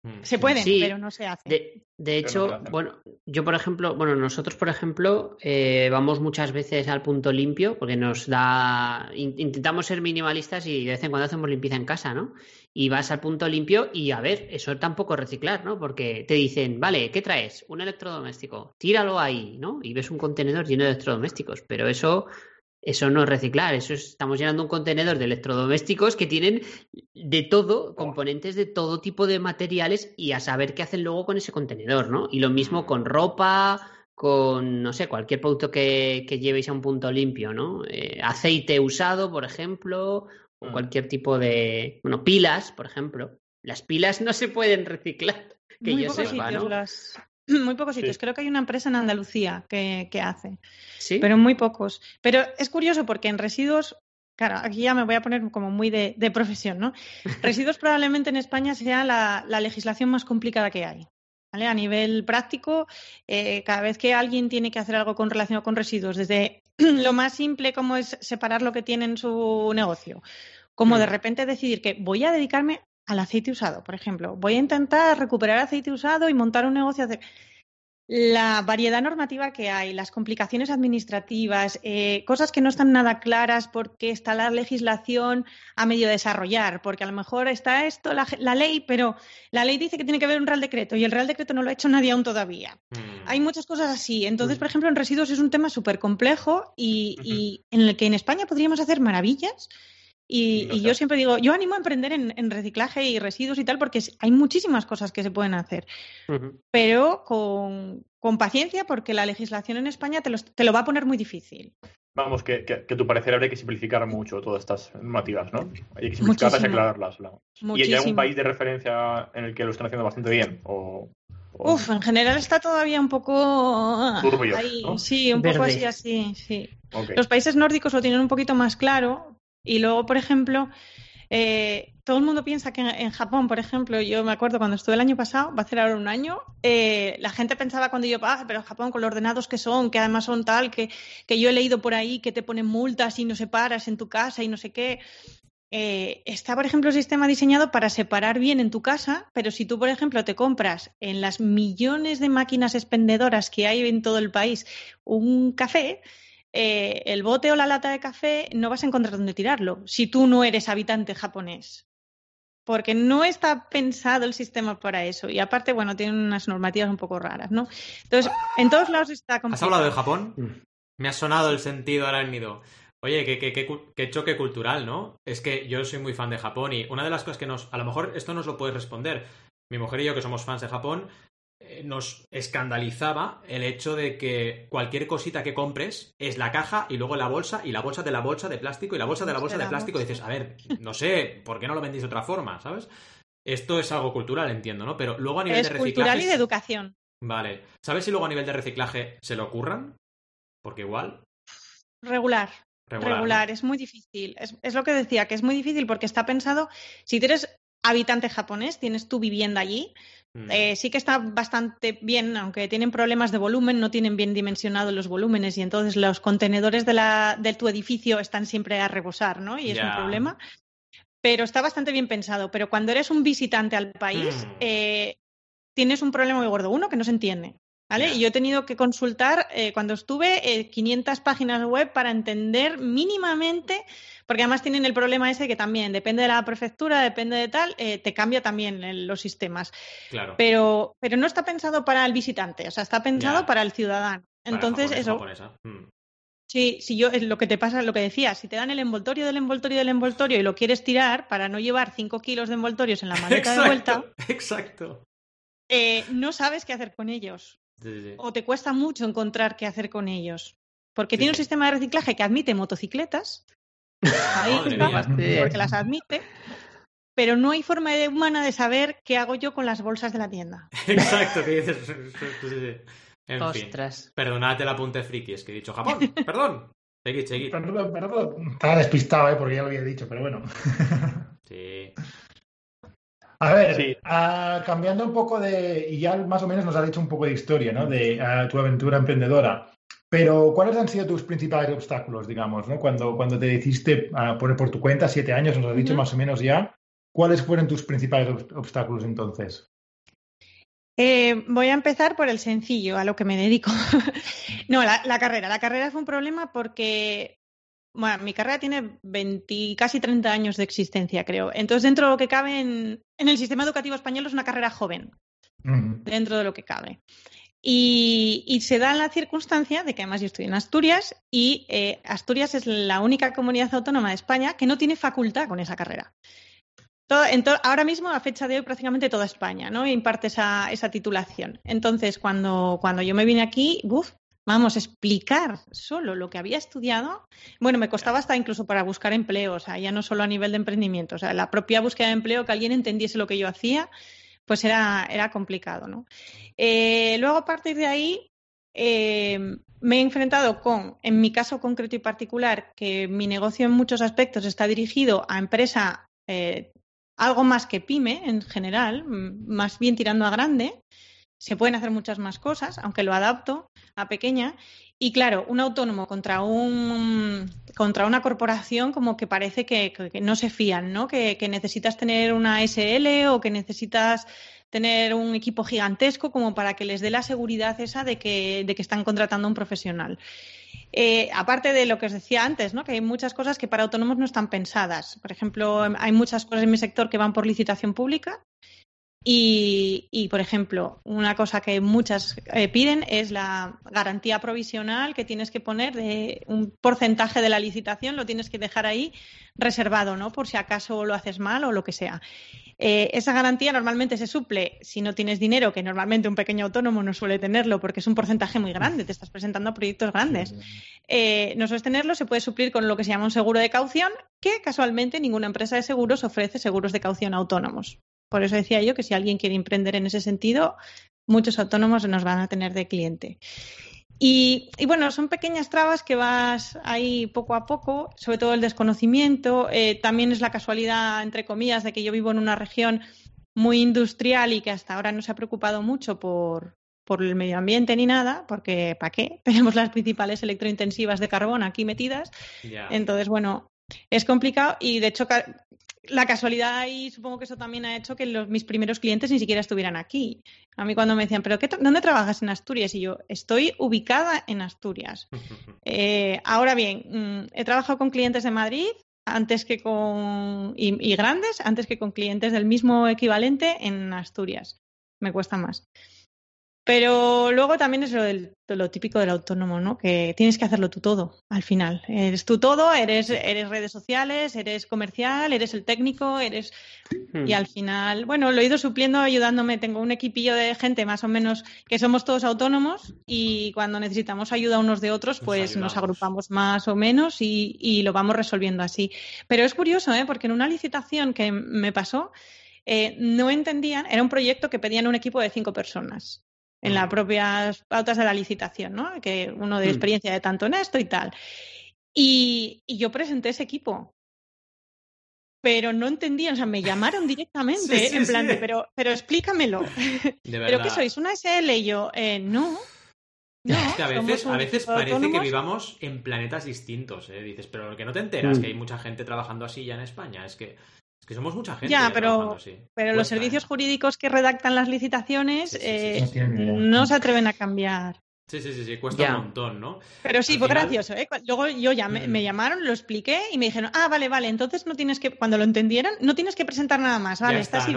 Mm, se pueden, pero no se hacen. De, hecho, bueno, yo por ejemplo, bueno, nosotros por ejemplo eh, vamos muchas veces al punto limpio porque nos da, intentamos ser minimalistas y de vez en cuando hacemos limpieza en casa, ¿no? Y vas al punto limpio y a ver, eso tampoco reciclar, ¿no? Porque te dicen, vale, ¿qué traes? Un electrodoméstico, tíralo ahí, ¿no? Y ves un contenedor lleno de electrodomésticos, pero eso eso no es reciclar, eso estamos llenando un contenedor de electrodomésticos que tienen de todo, componentes de todo tipo de materiales y a saber qué hacen luego con ese contenedor, ¿no? Y lo mismo con ropa, con, no sé, cualquier producto que, llevéis a un punto limpio, ¿no? Eh, aceite usado, por ejemplo, o mm. cualquier tipo de, bueno, pilas, por ejemplo. Las pilas no se pueden reciclar, que yo sepa, ¿no? Muy pocos sitios. Creo que hay una empresa en Andalucía que, hace. Sí. Pero muy pocos. Pero es curioso porque en residuos, claro, aquí ya me voy a poner como muy de, profesión, ¿no? Residuos probablemente en España sea la, legislación más complicada que hay. ¿Vale? A nivel práctico, eh, cada vez que alguien tiene que hacer algo con relación con residuos, desde lo más simple como es separar lo que tiene en su negocio, como de mm. repente decidir que voy a dedicarme al aceite usado, por ejemplo. Voy a intentar recuperar aceite usado y montar un negocio. la variedad normativa que hay, las complicaciones administrativas, eh, cosas que no están nada claras porque está la legislación a medio desarrollar, porque a lo mejor está esto, la, ley, pero la ley dice que tiene que haber un Real Decreto y el Real Decreto no lo ha hecho nadie aún todavía. Mm. Hay muchas cosas así. Entonces, por ejemplo, en residuos es un tema súper complejo y, y en el que en España podríamos hacer maravillas y, yo siempre digo, yo animo a emprender en, reciclaje y residuos y tal, porque hay muchísimas cosas que se pueden hacer, pero con, paciencia, porque la legislación en España te, lo va a poner muy difícil. Vamos, que, que, tu parecer habría que simplificar mucho todas estas normativas, ¿no? Hay que simplificarlas y aclararlas. ¿Y hay algún país de referencia en el que lo están haciendo bastante bien? O, Uf, en general está todavía un poco. Turbio, Sí, un poco así, así, sí. Los países nórdicos lo tienen un poquito más claro, y luego, por ejemplo, eh, todo el mundo piensa que en, Japón, por ejemplo, yo me acuerdo cuando estuve el año pasado, va a ser ahora un año, eh, la gente pensaba cuando yo, ah, pero Japón con los ordenados que son, que además son tal, que, que yo he leído por ahí que te ponen multas y no separas en tu casa y no sé qué. Eh, está, por ejemplo, el sistema diseñado para separar bien en tu casa, pero si tú, por ejemplo, te compras en las millones de máquinas expendedoras que hay en todo el país un café, eh, el bote o la lata de café no vas a encontrar dónde tirarlo si tú no eres habitante japonés. Porque no está pensado el sistema para eso. Y aparte, bueno, tienen unas normativas un poco raras, ¿no? Entonces, en todos lados está complicado. ¿Has hablado de Japón? Mm. Me ha sonado el sentido arácnido. Oye, qué, qué, qué, choque cultural, ¿no? Es que yo soy muy fan de Japón y una de las cosas que nos. A lo mejor esto nos lo puedes responder. Mi mujer y yo, que somos fans de Japón, nos escandalizaba el hecho de que cualquier cosita que compres es la caja y luego la bolsa y la bolsa de la bolsa de plástico y la bolsa de la bolsa de plástico. Y dices, a ver, no sé, ¿por qué no lo vendéis de otra forma? ¿Sabes? Esto es algo cultural, entiendo, ¿no? Pero luego a nivel de reciclaje. cultural y de educación. Vale. ¿Sabes si luego a nivel de reciclaje se lo ocurran? Porque igual. Regular. Regular, es muy difícil. Es, es, lo que decía, que es muy difícil porque está pensado, si tú eres habitante japonés, tienes tu vivienda allí, Mm. Eh, sí que está bastante bien, aunque tienen problemas de volumen, no tienen bien dimensionados los volúmenes y entonces los contenedores de, la, de tu edificio están siempre a rebosar, ¿no? Y es un problema. Pero está bastante bien pensado. Pero cuando eres un visitante al país, mm. eh, tienes un problema muy gordo. Uno, que no se entiende. ¿Vale? Y yo he tenido que consultar eh, cuando estuve 500 páginas web para entender mínimamente porque además tienen el problema ese que también depende de la prefectura, depende de tal, eh, te cambia también los sistemas. Claro. Pero, pero no está pensado para el visitante, o sea, está pensado para el ciudadano. Entonces, eso. Hmm. Sí, si yo es lo que te pasa, lo que decía, si te dan el envoltorio del envoltorio del envoltorio y lo quieres tirar para no llevar 5 kilos de envoltorios en la maleta de vuelta. Exacto. Eh, no sabes qué hacer con ellos. O te cuesta mucho encontrar qué hacer con ellos. Porque tiene un sistema de reciclaje que admite motocicletas, Ahí porque las admite. Pero no hay forma humana de saber qué hago yo con las bolsas de la tienda. Exacto, que dices. En Ostras. Fin, perdonad el apunte friki, es que he dicho Japón, perdón. Seguid, seguid. Perdón, perdón. Estaba despistado, ¿eh? porque ya lo había dicho, pero bueno. Sí. A ver, cambiando un poco de. Y ya más o menos nos ha dicho un poco de historia, ¿no? De tu aventura emprendedora. Pero, ¿cuáles han sido tus principales obstáculos, digamos, ¿no? cuando, cuando te decidiste a poner por tu cuenta, siete años, nos has dicho más o menos ya, ¿cuáles fueron tus principales obstáculos entonces? Eh, voy a empezar por el sencillo, a lo que me dedico. no, la, carrera. La carrera fue un problema porque, bueno, mi carrera tiene 20, casi 30 años de existencia, creo. Entonces, dentro de lo que cabe en, el sistema educativo español es una carrera joven, dentro de lo que cabe. Y, se da la circunstancia de que además yo estoy en Asturias y eh, Asturias es la única comunidad autónoma de España que no tiene facultad con esa carrera. ahora mismo, a fecha de hoy, prácticamente toda España ¿no? imparte esa, esa titulación. Entonces, cuando, cuando yo me vine aquí, uf, vamos, explicar solo lo que había estudiado, bueno, me costaba hasta incluso para buscar empleo, o sea, ya no solo a nivel de emprendimiento, o sea, la propia búsqueda de empleo, que alguien entendiese lo que yo hacía, pues era, era complicado, ¿no? Eh, luego, a partir de ahí, eh, me he enfrentado con, en mi caso concreto y particular, que mi negocio en muchos aspectos está dirigido a empresa eh, algo más que pyme en general, más bien tirando a grande. Se pueden hacer muchas más cosas, aunque lo adapto a pequeña. Y claro, un autónomo contra un contra una corporación como que parece que, no se fían, ¿no? Que, necesitas tener una SL o que necesitas tener un equipo gigantesco como para que les dé la seguridad esa de que, de que están contratando a un profesional. Eh, aparte de lo que os decía antes, ¿no? que hay muchas cosas que para autónomos no están pensadas. Por ejemplo, hay muchas cosas en mi sector que van por licitación pública y, por ejemplo, una cosa que muchas eh, piden es la garantía provisional que tienes que poner de un porcentaje de la licitación, lo tienes que dejar ahí reservado, ¿no? Por si acaso lo haces mal o lo que sea. Eh, esa garantía normalmente se suple si no tienes dinero, que normalmente un pequeño autónomo no suele tenerlo porque es un porcentaje muy grande, te estás presentando a proyectos grandes. Eh, no sueles tenerlo, se puede suplir con lo que se llama un seguro de caución, que casualmente ninguna empresa de seguros ofrece seguros de caución autónomos. Por eso decía yo que si alguien quiere emprender en ese sentido, muchos autónomos nos van a tener de cliente. Y, bueno, son pequeñas trabas que vas ahí poco a poco, sobre todo el desconocimiento. Eh, también es la casualidad, entre comillas, de que yo vivo en una región muy industrial y que hasta ahora no se ha preocupado mucho por, por el medio ambiente ni nada, porque ¿para qué? Tenemos las principales electrointensivas de carbón aquí metidas. Entonces, bueno, es complicado y de hecho la casualidad y supongo que eso también ha hecho que los, mis primeros clientes ni siquiera estuvieran aquí. A mí cuando me decían, ¿pero qué, dónde trabajas en Asturias? Y yo, estoy ubicada en Asturias. Eh, ahora bien, mm, he trabajado con clientes de Madrid antes que con y, grandes antes que con clientes del mismo equivalente en Asturias. Me cuesta más. Pero luego también es lo, típico del autónomo, ¿no? Que tienes que hacerlo tú todo, al final. Eres tú todo, eres, eres redes sociales, eres comercial, eres el técnico, eres... Hmm. Y al final, bueno, lo he ido supliendo ayudándome. Tengo un equipillo de gente más o menos que somos todos autónomos y cuando necesitamos ayuda unos de otros, pues nos, agrupamos más o menos y, y, lo vamos resolviendo así. Pero es curioso, ¿eh? Porque en una licitación que me pasó, eh, no entendían, era un proyecto que pedían un equipo de cinco personas en las propias pautas de la licitación, ¿no? Que uno de mm. experiencia de tanto en esto y tal. Y, yo presenté ese equipo. Pero no entendían, o sea, me llamaron directamente, en plan de, pero, pero explícamelo. ¿Pero qué sois? ¿Una SL? Y yo, eh, no. No, es que a veces, a veces parece que vivamos en planetas distintos, ¿eh? Dices, pero que no te enteras mm. que hay mucha gente trabajando así ya en España. Es que que somos mucha gente. Ya, pero, pero los servicios ¿eh? jurídicos que redactan las licitaciones eh, no se atreven a cambiar. Sí, sí, sí, sí, cuesta un montón, ¿no? Pero sí, fue gracioso, ¿eh? Luego yo ya me, mm. llamaron, lo expliqué y me dijeron, ah, vale, vale, entonces no tienes que, cuando lo entendieran, no tienes que presentar nada más, vale, está, así.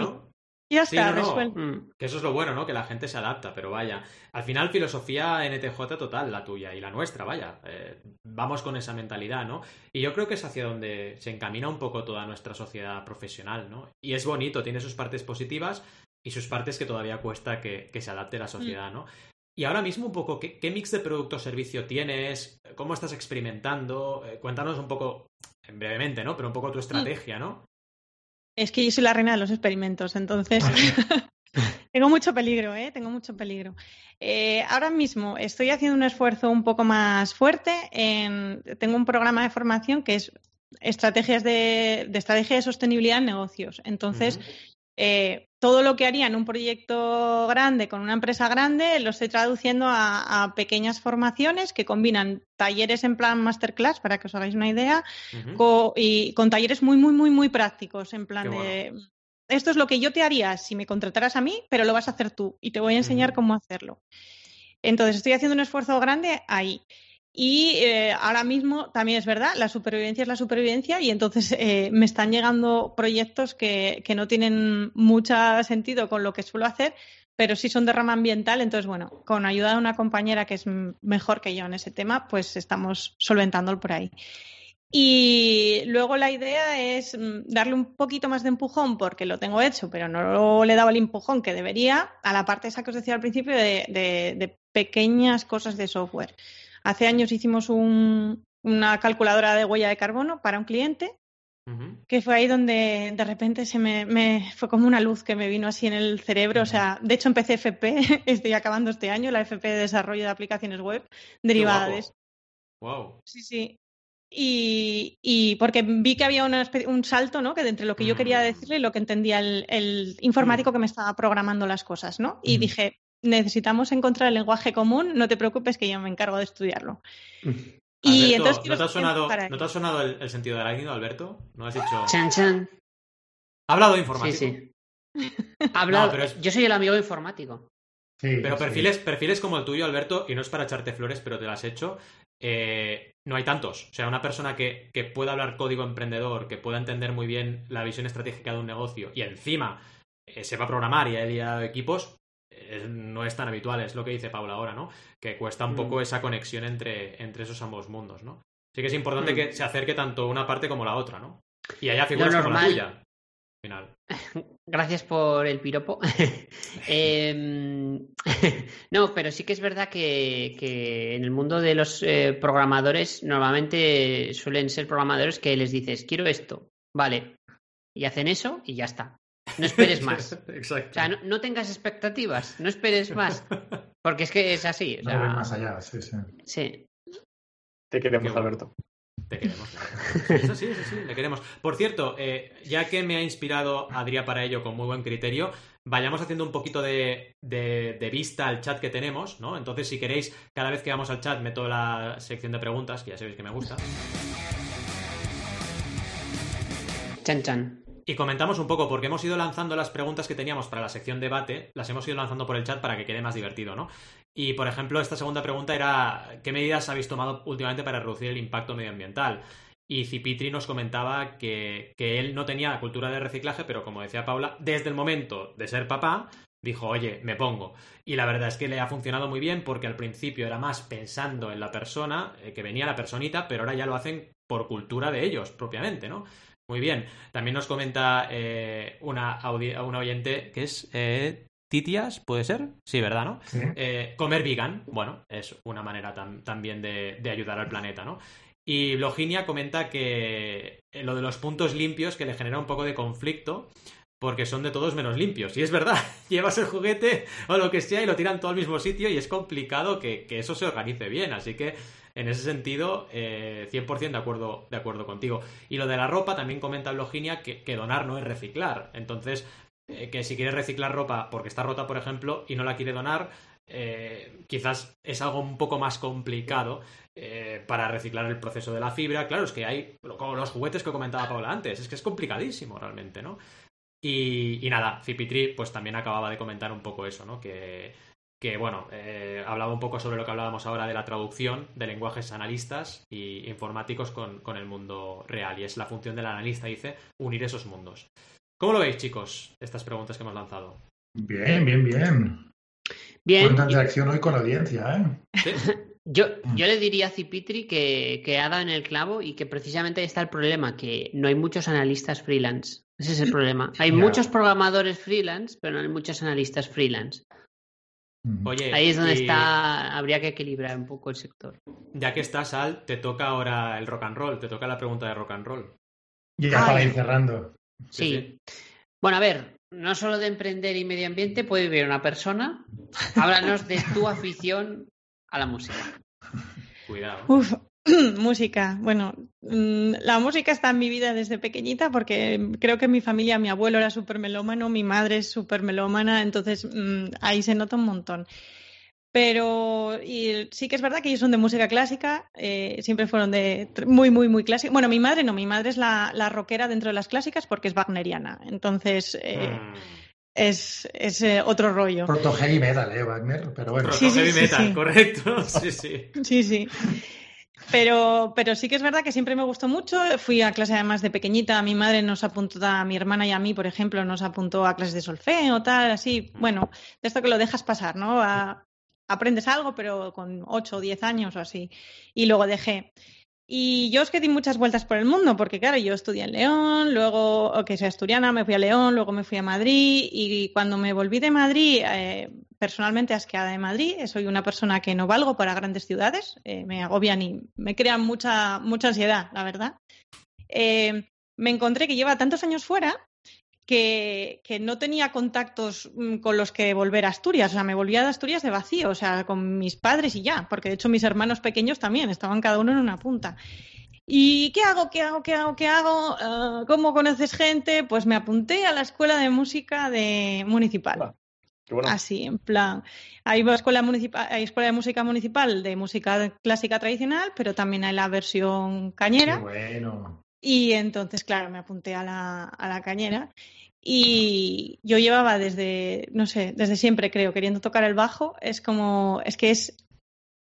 Ya está, resuelto. Mm. Que eso es lo bueno, ¿no? Que la gente se adapta, pero vaya. Al final, filosofía NTJ total, la tuya y la nuestra, vaya. Eh, vamos con esa mentalidad, ¿no? Y yo creo que es hacia donde se encamina un poco toda nuestra sociedad profesional, ¿no? Y es bonito, tiene sus partes positivas y sus partes que todavía cuesta que, se adapte la sociedad, ¿no? Y ahora mismo un poco, ¿qué, mix de producto o servicio tienes? ¿Cómo estás experimentando? Eh, cuéntanos un poco, brevemente, ¿no? Pero un poco tu estrategia, ¿no? Es que yo soy la reina de los experimentos, entonces tengo mucho peligro, ¿eh? Tengo mucho peligro. Eh, ahora mismo estoy haciendo un esfuerzo un poco más fuerte. En... Tengo un programa de formación que es estrategias de, estrategia de sostenibilidad en negocios. Entonces, eh, todo lo que haría en un proyecto grande con una empresa grande lo estoy traduciendo a, pequeñas formaciones que combinan talleres en plan masterclass, para que os hagáis una idea, y con talleres muy, muy, muy, muy prácticos, en plan de... Esto es lo que yo te haría si me contrataras a mí, pero lo vas a hacer tú y te voy a enseñar cómo hacerlo. Entonces, estoy haciendo un esfuerzo grande ahí. Y eh, ahora mismo también es verdad, la supervivencia es la supervivencia y entonces eh, me están llegando proyectos que, que, no tienen mucho sentido con lo que suelo hacer, pero sí son de rama ambiental. Entonces, bueno, con ayuda de una compañera que es mejor que yo en ese tema, pues estamos solventándolo por ahí. Y luego la idea es mm, darle un poquito más de empujón, porque lo tengo hecho, pero no le he dado el empujón que debería, a la parte esa que os decía al principio de, de pequeñas cosas de software. Hace años hicimos una calculadora de huella de carbono para un cliente, que fue ahí donde de repente se me, fue como una luz que me vino así en el cerebro. O sea, de hecho empecé FP, estoy acabando este año, la FP de desarrollo de aplicaciones web derivada de eso. Wow. Sí, sí. Y, porque vi que había un salto, ¿no? Que de entre lo que yo quería mm. decirle y lo que entendía el, informático mm. que me estaba programando las cosas, ¿no? Y dije, necesitamos encontrar el lenguaje común, no te preocupes que yo me encargo de estudiarlo. Y entonces, ¿no te ha sonado, ¿no te ha sonado el, sentido del arácnido, Alberto? ¿No has dicho...? Chan, chan. Ha hablado de informático. Sí, sí. Yo soy el amigo informático. pero perfiles, perfiles como el tuyo, Alberto, y no es para echarte flores, pero te lo has hecho. Eh, no hay tantos. O sea, una persona que, pueda hablar código emprendedor, que pueda entender muy bien la visión estratégica de un negocio y encima eh, se va a programar y ha liderado equipos, no es tan habitual. Es lo que dice Paula ahora, ¿no? Que cuesta un mm. poco esa conexión entre, entre esos ambos mundos, ¿no? Sí que es importante mm. que se acerque tanto una parte como la otra, ¿no? Y haya figuras como la tuya. Gracias por el piropo. Em, no, pero sí que es verdad que, en el mundo de los eh, programadores normalmente suelen ser programadores que les dices, quiero esto, vale, y hacen eso y ya está. No esperes más. Exacto. O sea, no, tengas expectativas, no esperes más. Porque es que es así. no más allá, sí, sí. Sí. Te queremos, Alberto. Te queremos. Eso sí, eso sí, le queremos. Por cierto, eh, ya que me ha inspirado Adrián para ello con muy buen criterio, vayamos haciendo un poquito de, de, vista al chat que tenemos, ¿no? Entonces, si queréis, cada vez que vamos al chat meto la sección de preguntas, que ya sabéis que me gusta. Chan chan. Y comentamos un poco, porque hemos ido lanzando las preguntas que teníamos para la sección debate, las hemos ido lanzando por el chat para que quede más divertido, ¿no? Y, por ejemplo, esta segunda pregunta era, ¿qué medidas habéis tomado últimamente para reducir el impacto medioambiental? Y Cipitri nos comentaba que, que él no tenía cultura de reciclaje, pero como decía Paula, desde el momento de ser papá, dijo, oye, me pongo. Y la verdad es que le ha funcionado muy bien porque al principio era más pensando en la persona, eh, que venía la personita, pero ahora ya lo hacen por cultura de ellos propiamente, ¿no? Muy bien. También nos comenta eh, una, una, oyente que es eh, Titias, ¿puede ser? Sí, ¿verdad? ¿no? Eh, comer vegan, bueno, es una manera también de, ayudar al planeta, ¿no? Y Loginia comenta que lo de los puntos limpios que le genera un poco de conflicto porque son de todos menos limpios. Y es verdad, llevas el juguete o lo que sea y lo tiran todo al mismo sitio y es complicado que, que eso se organice bien. Así que en ese sentido, eh, 100% de acuerdo, de acuerdo contigo. Y lo de la ropa, también comenta Loginia que, donar no es reciclar. Entonces, eh, que si quiere reciclar ropa porque está rota, por ejemplo, y no la quiere donar, eh, quizás es algo un poco más complicado eh, para reciclar el proceso de la fibra. Claro, es que hay, como los juguetes que comentaba Paula antes, es que es complicadísimo realmente, ¿no? Y, y nada, Cipitri pues también acababa de comentar un poco eso, ¿no? Que, que bueno, eh, hablaba un poco sobre lo que hablábamos ahora de la traducción de lenguajes analistas y informáticos con, con, el mundo real. Y es la función del analista, dice, unir esos mundos. ¿Cómo lo veis, chicos, estas preguntas que hemos lanzado? Bien, bien, bien. Bien. Buena interacción hoy con la audiencia, ¿eh? Yo, yo le diría a Cipitri que, que ha dado en el clavo y que precisamente ahí está el problema, que no hay muchos analistas freelance. Ese es el problema. Hay muchos programadores freelance, pero no hay muchos analistas freelance. Ahí es donde está, habría que equilibrar un poco el sector. Ya que estás, Al, te toca ahora el rock and roll, te toca la pregunta de rock and roll. Ya para ir cerrando. Sí. Bueno, a ver, no solo de emprender y medio ambiente puede vivir una persona. Háblanos de tu afición a la música. Cuidado. Uf, música. Bueno, mm, la música está en mi vida desde pequeñita porque creo que mi familia, mi abuelo era súper melómano, mi madre es súper melómana, entonces mm, ahí se nota un montón. Pero y sí que es verdad que ellos son de música clásica, eh, siempre fueron de muy, muy, muy clásica. Bueno, mi madre no, mi madre es la, la rockera dentro de las clásicas porque es wagneriana. Entonces, eh, mm. es, es eh, otro rollo. Proto heavy metal, ¿eh, Wagner? Pero bueno. Proto heavy metal, correcto. Sí, sí. Sí, sí. Pero, pero sí que es verdad que siempre me gustó mucho. Fui a clase además de pequeñita. Mi madre nos apuntó, a mi hermana y a mí, por ejemplo, nos apuntó a clases de solfeo, tal, así. Bueno, de esto que lo dejas pasar, ¿no? aprendes algo, pero con 8 o 10 años o así. Y luego dejé. Y yo es que di muchas vueltas por el mundo, porque claro, yo estudié en León, luego, que soy asturiana, me fui a León, luego me fui a Madrid, y cuando me volví de Madrid, eh, personalmente asqueada de Madrid, soy una persona que no valgo para grandes ciudades, eh, me agobian y me crean mucha, mucha ansiedad, la verdad. Eh, me encontré que lleva tantos años fuera que, no tenía contactos mm, con los que volver a Asturias. O sea, me volvía de Asturias de vacío, o sea, con mis padres y ya, porque de hecho mis hermanos pequeños también estaban cada uno en una punta. ¿Y qué hago? ¿Qué hago? ¿Qué hago? ¿Qué hago? Ah, ¿Cómo conoces gente? Pues me apunté a la escuela de música de municipal. Así, en plan, hay escuela, municipal, hay escuela de música municipal de música clásica tradicional, pero también hay la versión cañera. bueno. Y entonces, claro, me apunté a la, a la cañera. Y yo llevaba desde, no sé, desde siempre creo, queriendo tocar el bajo. Es como, es que es...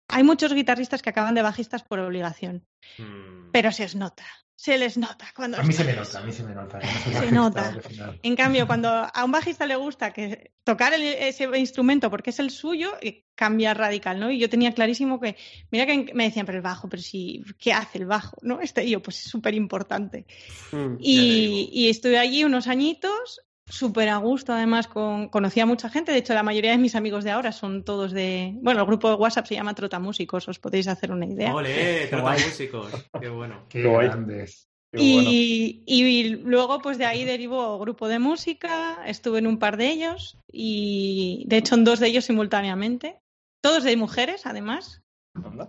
Hay muchos guitarristas que acaban de bajistas por obligación, mm. pero se os nota se les nota cuando. A mí se me nota, a mí se me nota. se nota. En cambio, cuando a un bajista le gusta que tocar ese instrumento porque es el suyo, eh, cambia radical, ¿no? Y yo tenía clarísimo que, mira que me decían, pero el bajo, pero si, ¿qué hace el bajo? ¿No? Este yo, pues es súper importante. Mm, y, y estuve allí unos añitos súper a gusto, además, con, conocí a mucha gente. De hecho, la mayoría de mis amigos de ahora son todos de. Bueno, el grupo de WhatsApp se llama Trotamúsicos, os podéis hacer una idea. ¡Ole! Trotamúsicos. Qué bueno. Qué, grandes. y, y, luego, pues de ahí derivó grupo de música, estuve en un par de ellos y de hecho en dos de ellos simultáneamente, todos de mujeres además,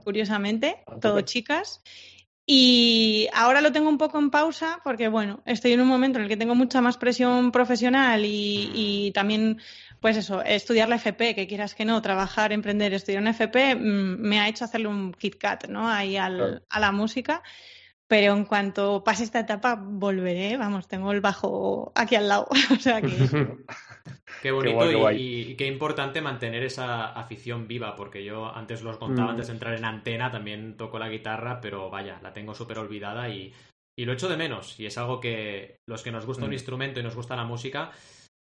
curiosamente, todo chicas. Y ahora lo tengo un poco en pausa porque, bueno, estoy en un momento en el que tengo mucha más presión profesional y, también, pues eso, estudiar la FP, que quieras que no, trabajar, emprender, estudiar una FP, mm, me ha hecho hacerle un KitKat, ¿no? Ahí a la música. Pero en cuanto pase esta etapa, volveré. Vamos, tengo el bajo aquí al lado. o sea que. Qué bonito y, qué importante mantener esa afición viva, porque yo antes los contaba, mm. antes de entrar en antena, también toco la guitarra, pero vaya, la tengo súper olvidada y, lo echo de menos. Y es algo que los que nos gusta un mm. instrumento y nos gusta la música.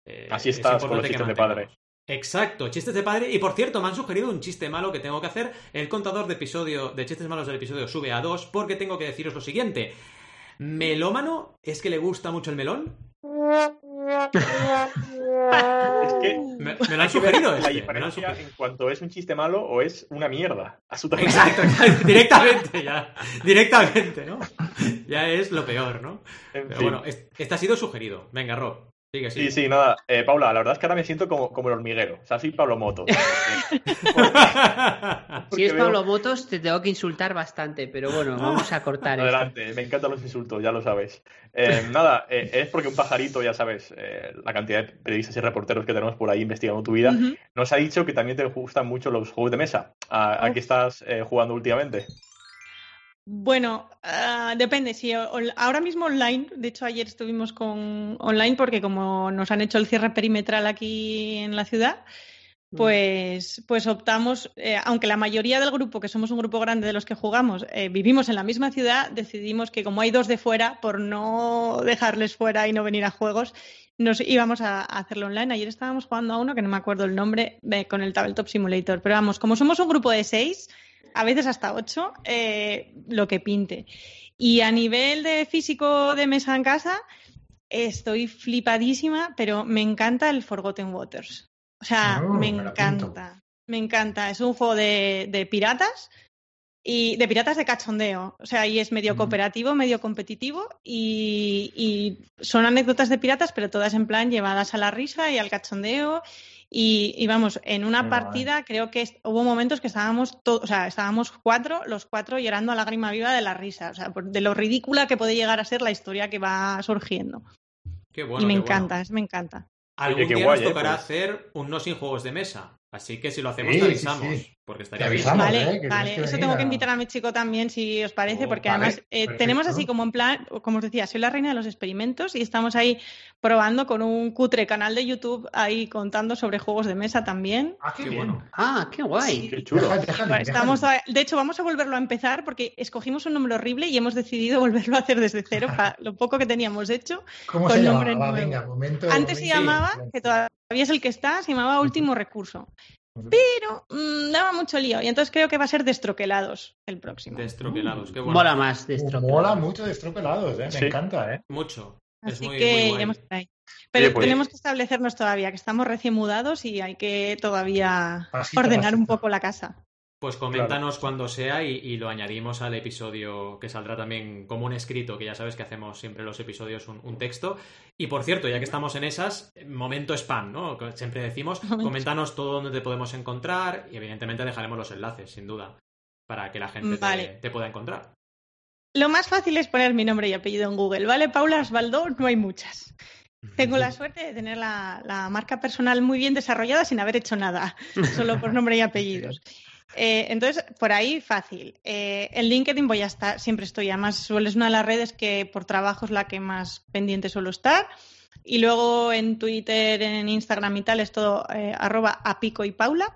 Eh, Así estás con los chistes de padre. Exacto, chistes de padre. Y por cierto, me han sugerido un chiste malo que tengo que hacer. El contador de episodio de chistes malos del episodio sube a dos porque tengo que deciros lo siguiente. ¿Melómano es que le gusta mucho el melón? es que me, lo han sugerido. La diferencia en cuanto es un chiste malo o es una mierda. Exacto, directamente, ya. Directamente, ¿no? Ya es lo peor, ¿no? Pero bueno, este ha sido sugerido. Venga, Rob. Sí, sí, nada. Eh, Paula, la verdad es que ahora me siento como, como el hormiguero. O sea, soy Pablo Motos. si es Pablo Motos, te tengo que insultar bastante, pero bueno, vamos a cortar. Adelante, me encantan los insultos, ya lo sabes. Eh, nada, eh, es porque un pajarito, ya sabes, la cantidad de periodistas y reporteros que tenemos por ahí investigando tu vida, nos ha dicho que también te gustan mucho los juegos de mesa. ¿A, qué estás jugando últimamente? Bueno, ah, depende. Si ahora mismo online, de hecho ayer estuvimos con online porque como nos han hecho el cierre perimetral aquí en la ciudad, mm. pues, pues optamos, eh, aunque la mayoría del grupo, que somos un grupo grande de los que jugamos, eh, vivimos en la misma ciudad, decidimos que como hay dos de fuera, por no dejarles fuera y no venir a juegos, nos íbamos a, hacerlo online. Ayer estábamos jugando a uno que no me acuerdo el nombre, con el Tabletop Simulator. Pero vamos, como somos un grupo de seis, a veces hasta ocho, eh, lo que pinte. Y a nivel de físico de mesa en casa, estoy flipadísima, pero me encanta el Forgotten Waters. O sea, oh, me, encanta. Me encanta. Es un juego de, piratas y de piratas de cachondeo. O sea, y es medio cooperativo, medio competitivo y, y, son anécdotas de piratas, pero todas en plan llevadas a la risa y al cachondeo y, vamos, en una partida creo que hubo momentos que estábamos todos, o sea, estábamos cuatro, los cuatro llorando a lágrima viva de la risa, o sea, de lo ridícula que puede llegar a ser la historia que va surgiendo. Qué bueno, y me encanta, me encanta. Algún día nos ¿eh? tocará pues hacer un no sin juegos de mesa. Así que si lo hacemos, te avisamos. Porque estaría bien. Vale, ¿eh? vale. Eso tengo que invitar a mi chico también, si os parece, oh, porque además eh, tenemos así como en plan, como os decía, soy la reina de los experimentos y estamos ahí probando con un cutre canal de YouTube ahí contando sobre juegos de mesa también. Ah, qué, bueno. Ah, qué guay. Qué chulo. estamos de hecho, vamos a volverlo a empezar porque escogimos un nombre horrible y hemos decidido volverlo a hacer desde cero para lo poco que teníamos hecho. ¿Cómo se llamaba? Venga, momento, Antes se llamaba, que todavía es el que está, se llamaba Último Recurso. Pero mm, daba mucho lío. Y entonces creo que va a ser Destroquelados el próximo. Destroquelados, qué bueno. Mola más Destroquelados. Mola mucho Destroquelados, ¿eh? me encanta, ¿eh? Mucho. Así que ya hemos ahí. Pero pues tenemos que establecernos todavía, que estamos recién mudados y hay que todavía ordenar un poco la casa. Pues coméntanos cuando sea y, lo añadimos al episodio que saldrá también como un escrito, que ya sabes que hacemos siempre los episodios un, texto. Y por cierto, ya que estamos en esas, momento spam, ¿no? Siempre decimos, coméntanos todo donde te podemos encontrar y evidentemente dejaremos los enlaces, sin duda, para que la gente te, pueda encontrar. Lo más fácil es poner mi nombre y apellido en Google, ¿vale? Paula Osvaldo, no hay muchas. Tengo la suerte de tener la, la, marca personal muy bien desarrollada sin haber hecho nada, solo por nombre y apellidos. Eh, entonces, por ahí fácil. Eh, en LinkedIn voy a estar, siempre estoy, además suele es una de las redes que por trabajo es la que más pendiente suelo estar. Y luego en Twitter, en Instagram y tal es todo eh, arroba apico y paula.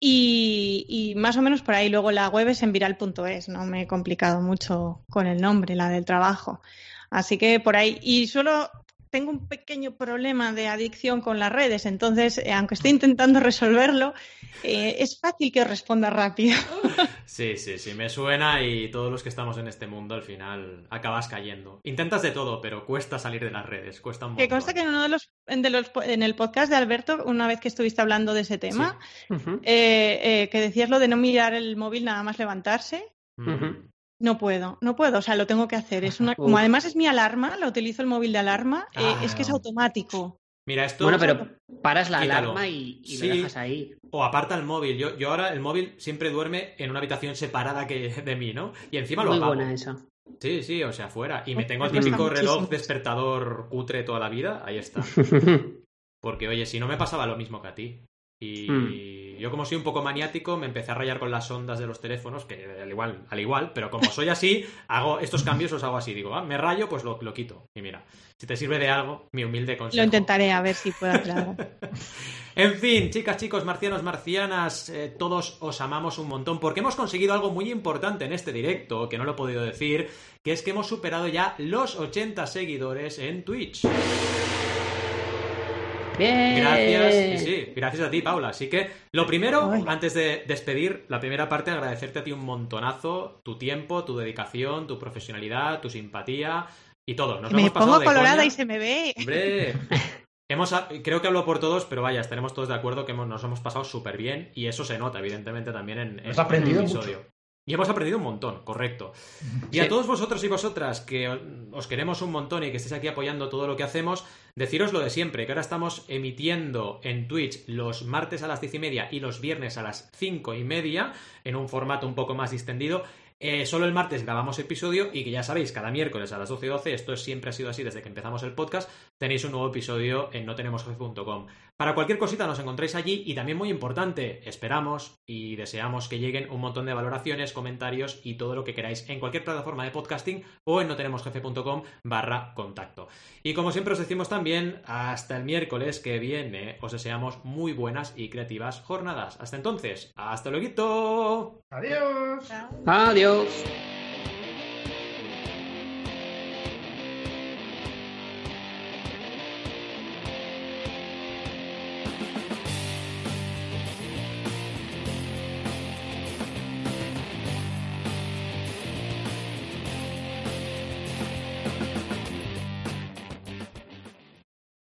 Y, más o menos por ahí. Luego la web es en viral.es. No me he complicado mucho con el nombre, la del trabajo. Así que por ahí. Y solo tengo un pequeño problema de adicción con las redes, entonces, eh, aunque estoy intentando resolverlo, eh, es fácil que os responda rápido. Sí, sí, sí, me suena y todos los que estamos en este mundo al final acabas cayendo. Intentas de todo, pero cuesta salir de las redes, cuesta un montón. Que consta que en uno de los, en el podcast de Alberto, una vez que estuviste hablando de ese tema, eh, que decías lo de no mirar el móvil nada más levantarse. No puedo, no puedo, o sea, lo tengo que hacer. Es una, como además es mi alarma, lo utilizo el móvil de alarma, eh, es que es automático. Mira, esto. Bueno, pero paras la alarma y, lo dejas ahí. O aparta el móvil. Yo, yo ahora el móvil siempre duerme en una habitación separada que de mí, ¿no? Y encima lo apago. Muy buena eso. Sí, sí, o sea, fuera. Y me tengo el típico reloj despertador cutre toda la vida, ahí está. Porque, oye, si no me pasaba lo mismo que a ti. Y hmm. yo como soy un poco maniático, me empecé a rayar con las ondas de los teléfonos, que al igual, al igual, pero como soy así, hago estos cambios, los hago así. Digo, ah, me rayo, pues lo, lo quito. Y mira, si te sirve de algo, mi humilde consejo. Lo intentaré a ver si puedo aclarar. en fin, chicas, chicos, marcianos, marcianas, eh, todos os amamos un montón porque hemos conseguido algo muy importante en este directo, que no lo he podido decir, que es que hemos superado ya los 80 seguidores en Twitch. Gracias, sí, gracias a ti, Paula. Así que lo primero, antes de despedir, la primera parte, agradecerte a ti un montonazo tu tiempo, tu dedicación, tu profesionalidad, tu simpatía y todo. me pongo colorada y se me ve. Hombre, hemos, creo que hablo por todos, pero vaya, estaremos todos de acuerdo que nos hemos pasado súper bien y eso se nota, evidentemente, también en, en aprendido el episodio. Y hemos aprendido un montón, correcto. Y a todos vosotros y vosotras que os queremos un montón y que estéis aquí apoyando todo lo que hacemos, deciros lo de siempre, que ahora estamos emitiendo en Twitch los martes a las diez y media y los viernes a las cinco y media, en un formato un poco más distendido. Eh, solo el martes grabamos episodio y que ya sabéis, cada miércoles a las 12 y 12, esto siempre ha sido así desde que empezamos el podcast, tenéis un nuevo episodio en notenemosjefe.com. Para cualquier cosita nos encontráis allí y también muy importante, esperamos y deseamos que lleguen un montón de valoraciones, comentarios y todo lo que queráis en cualquier plataforma de podcasting o en notenemosjefe.com barra contacto. Y como siempre os decimos también, hasta el miércoles que viene os deseamos muy buenas y creativas jornadas. Hasta entonces, hasta luego. Adiós. Adiós.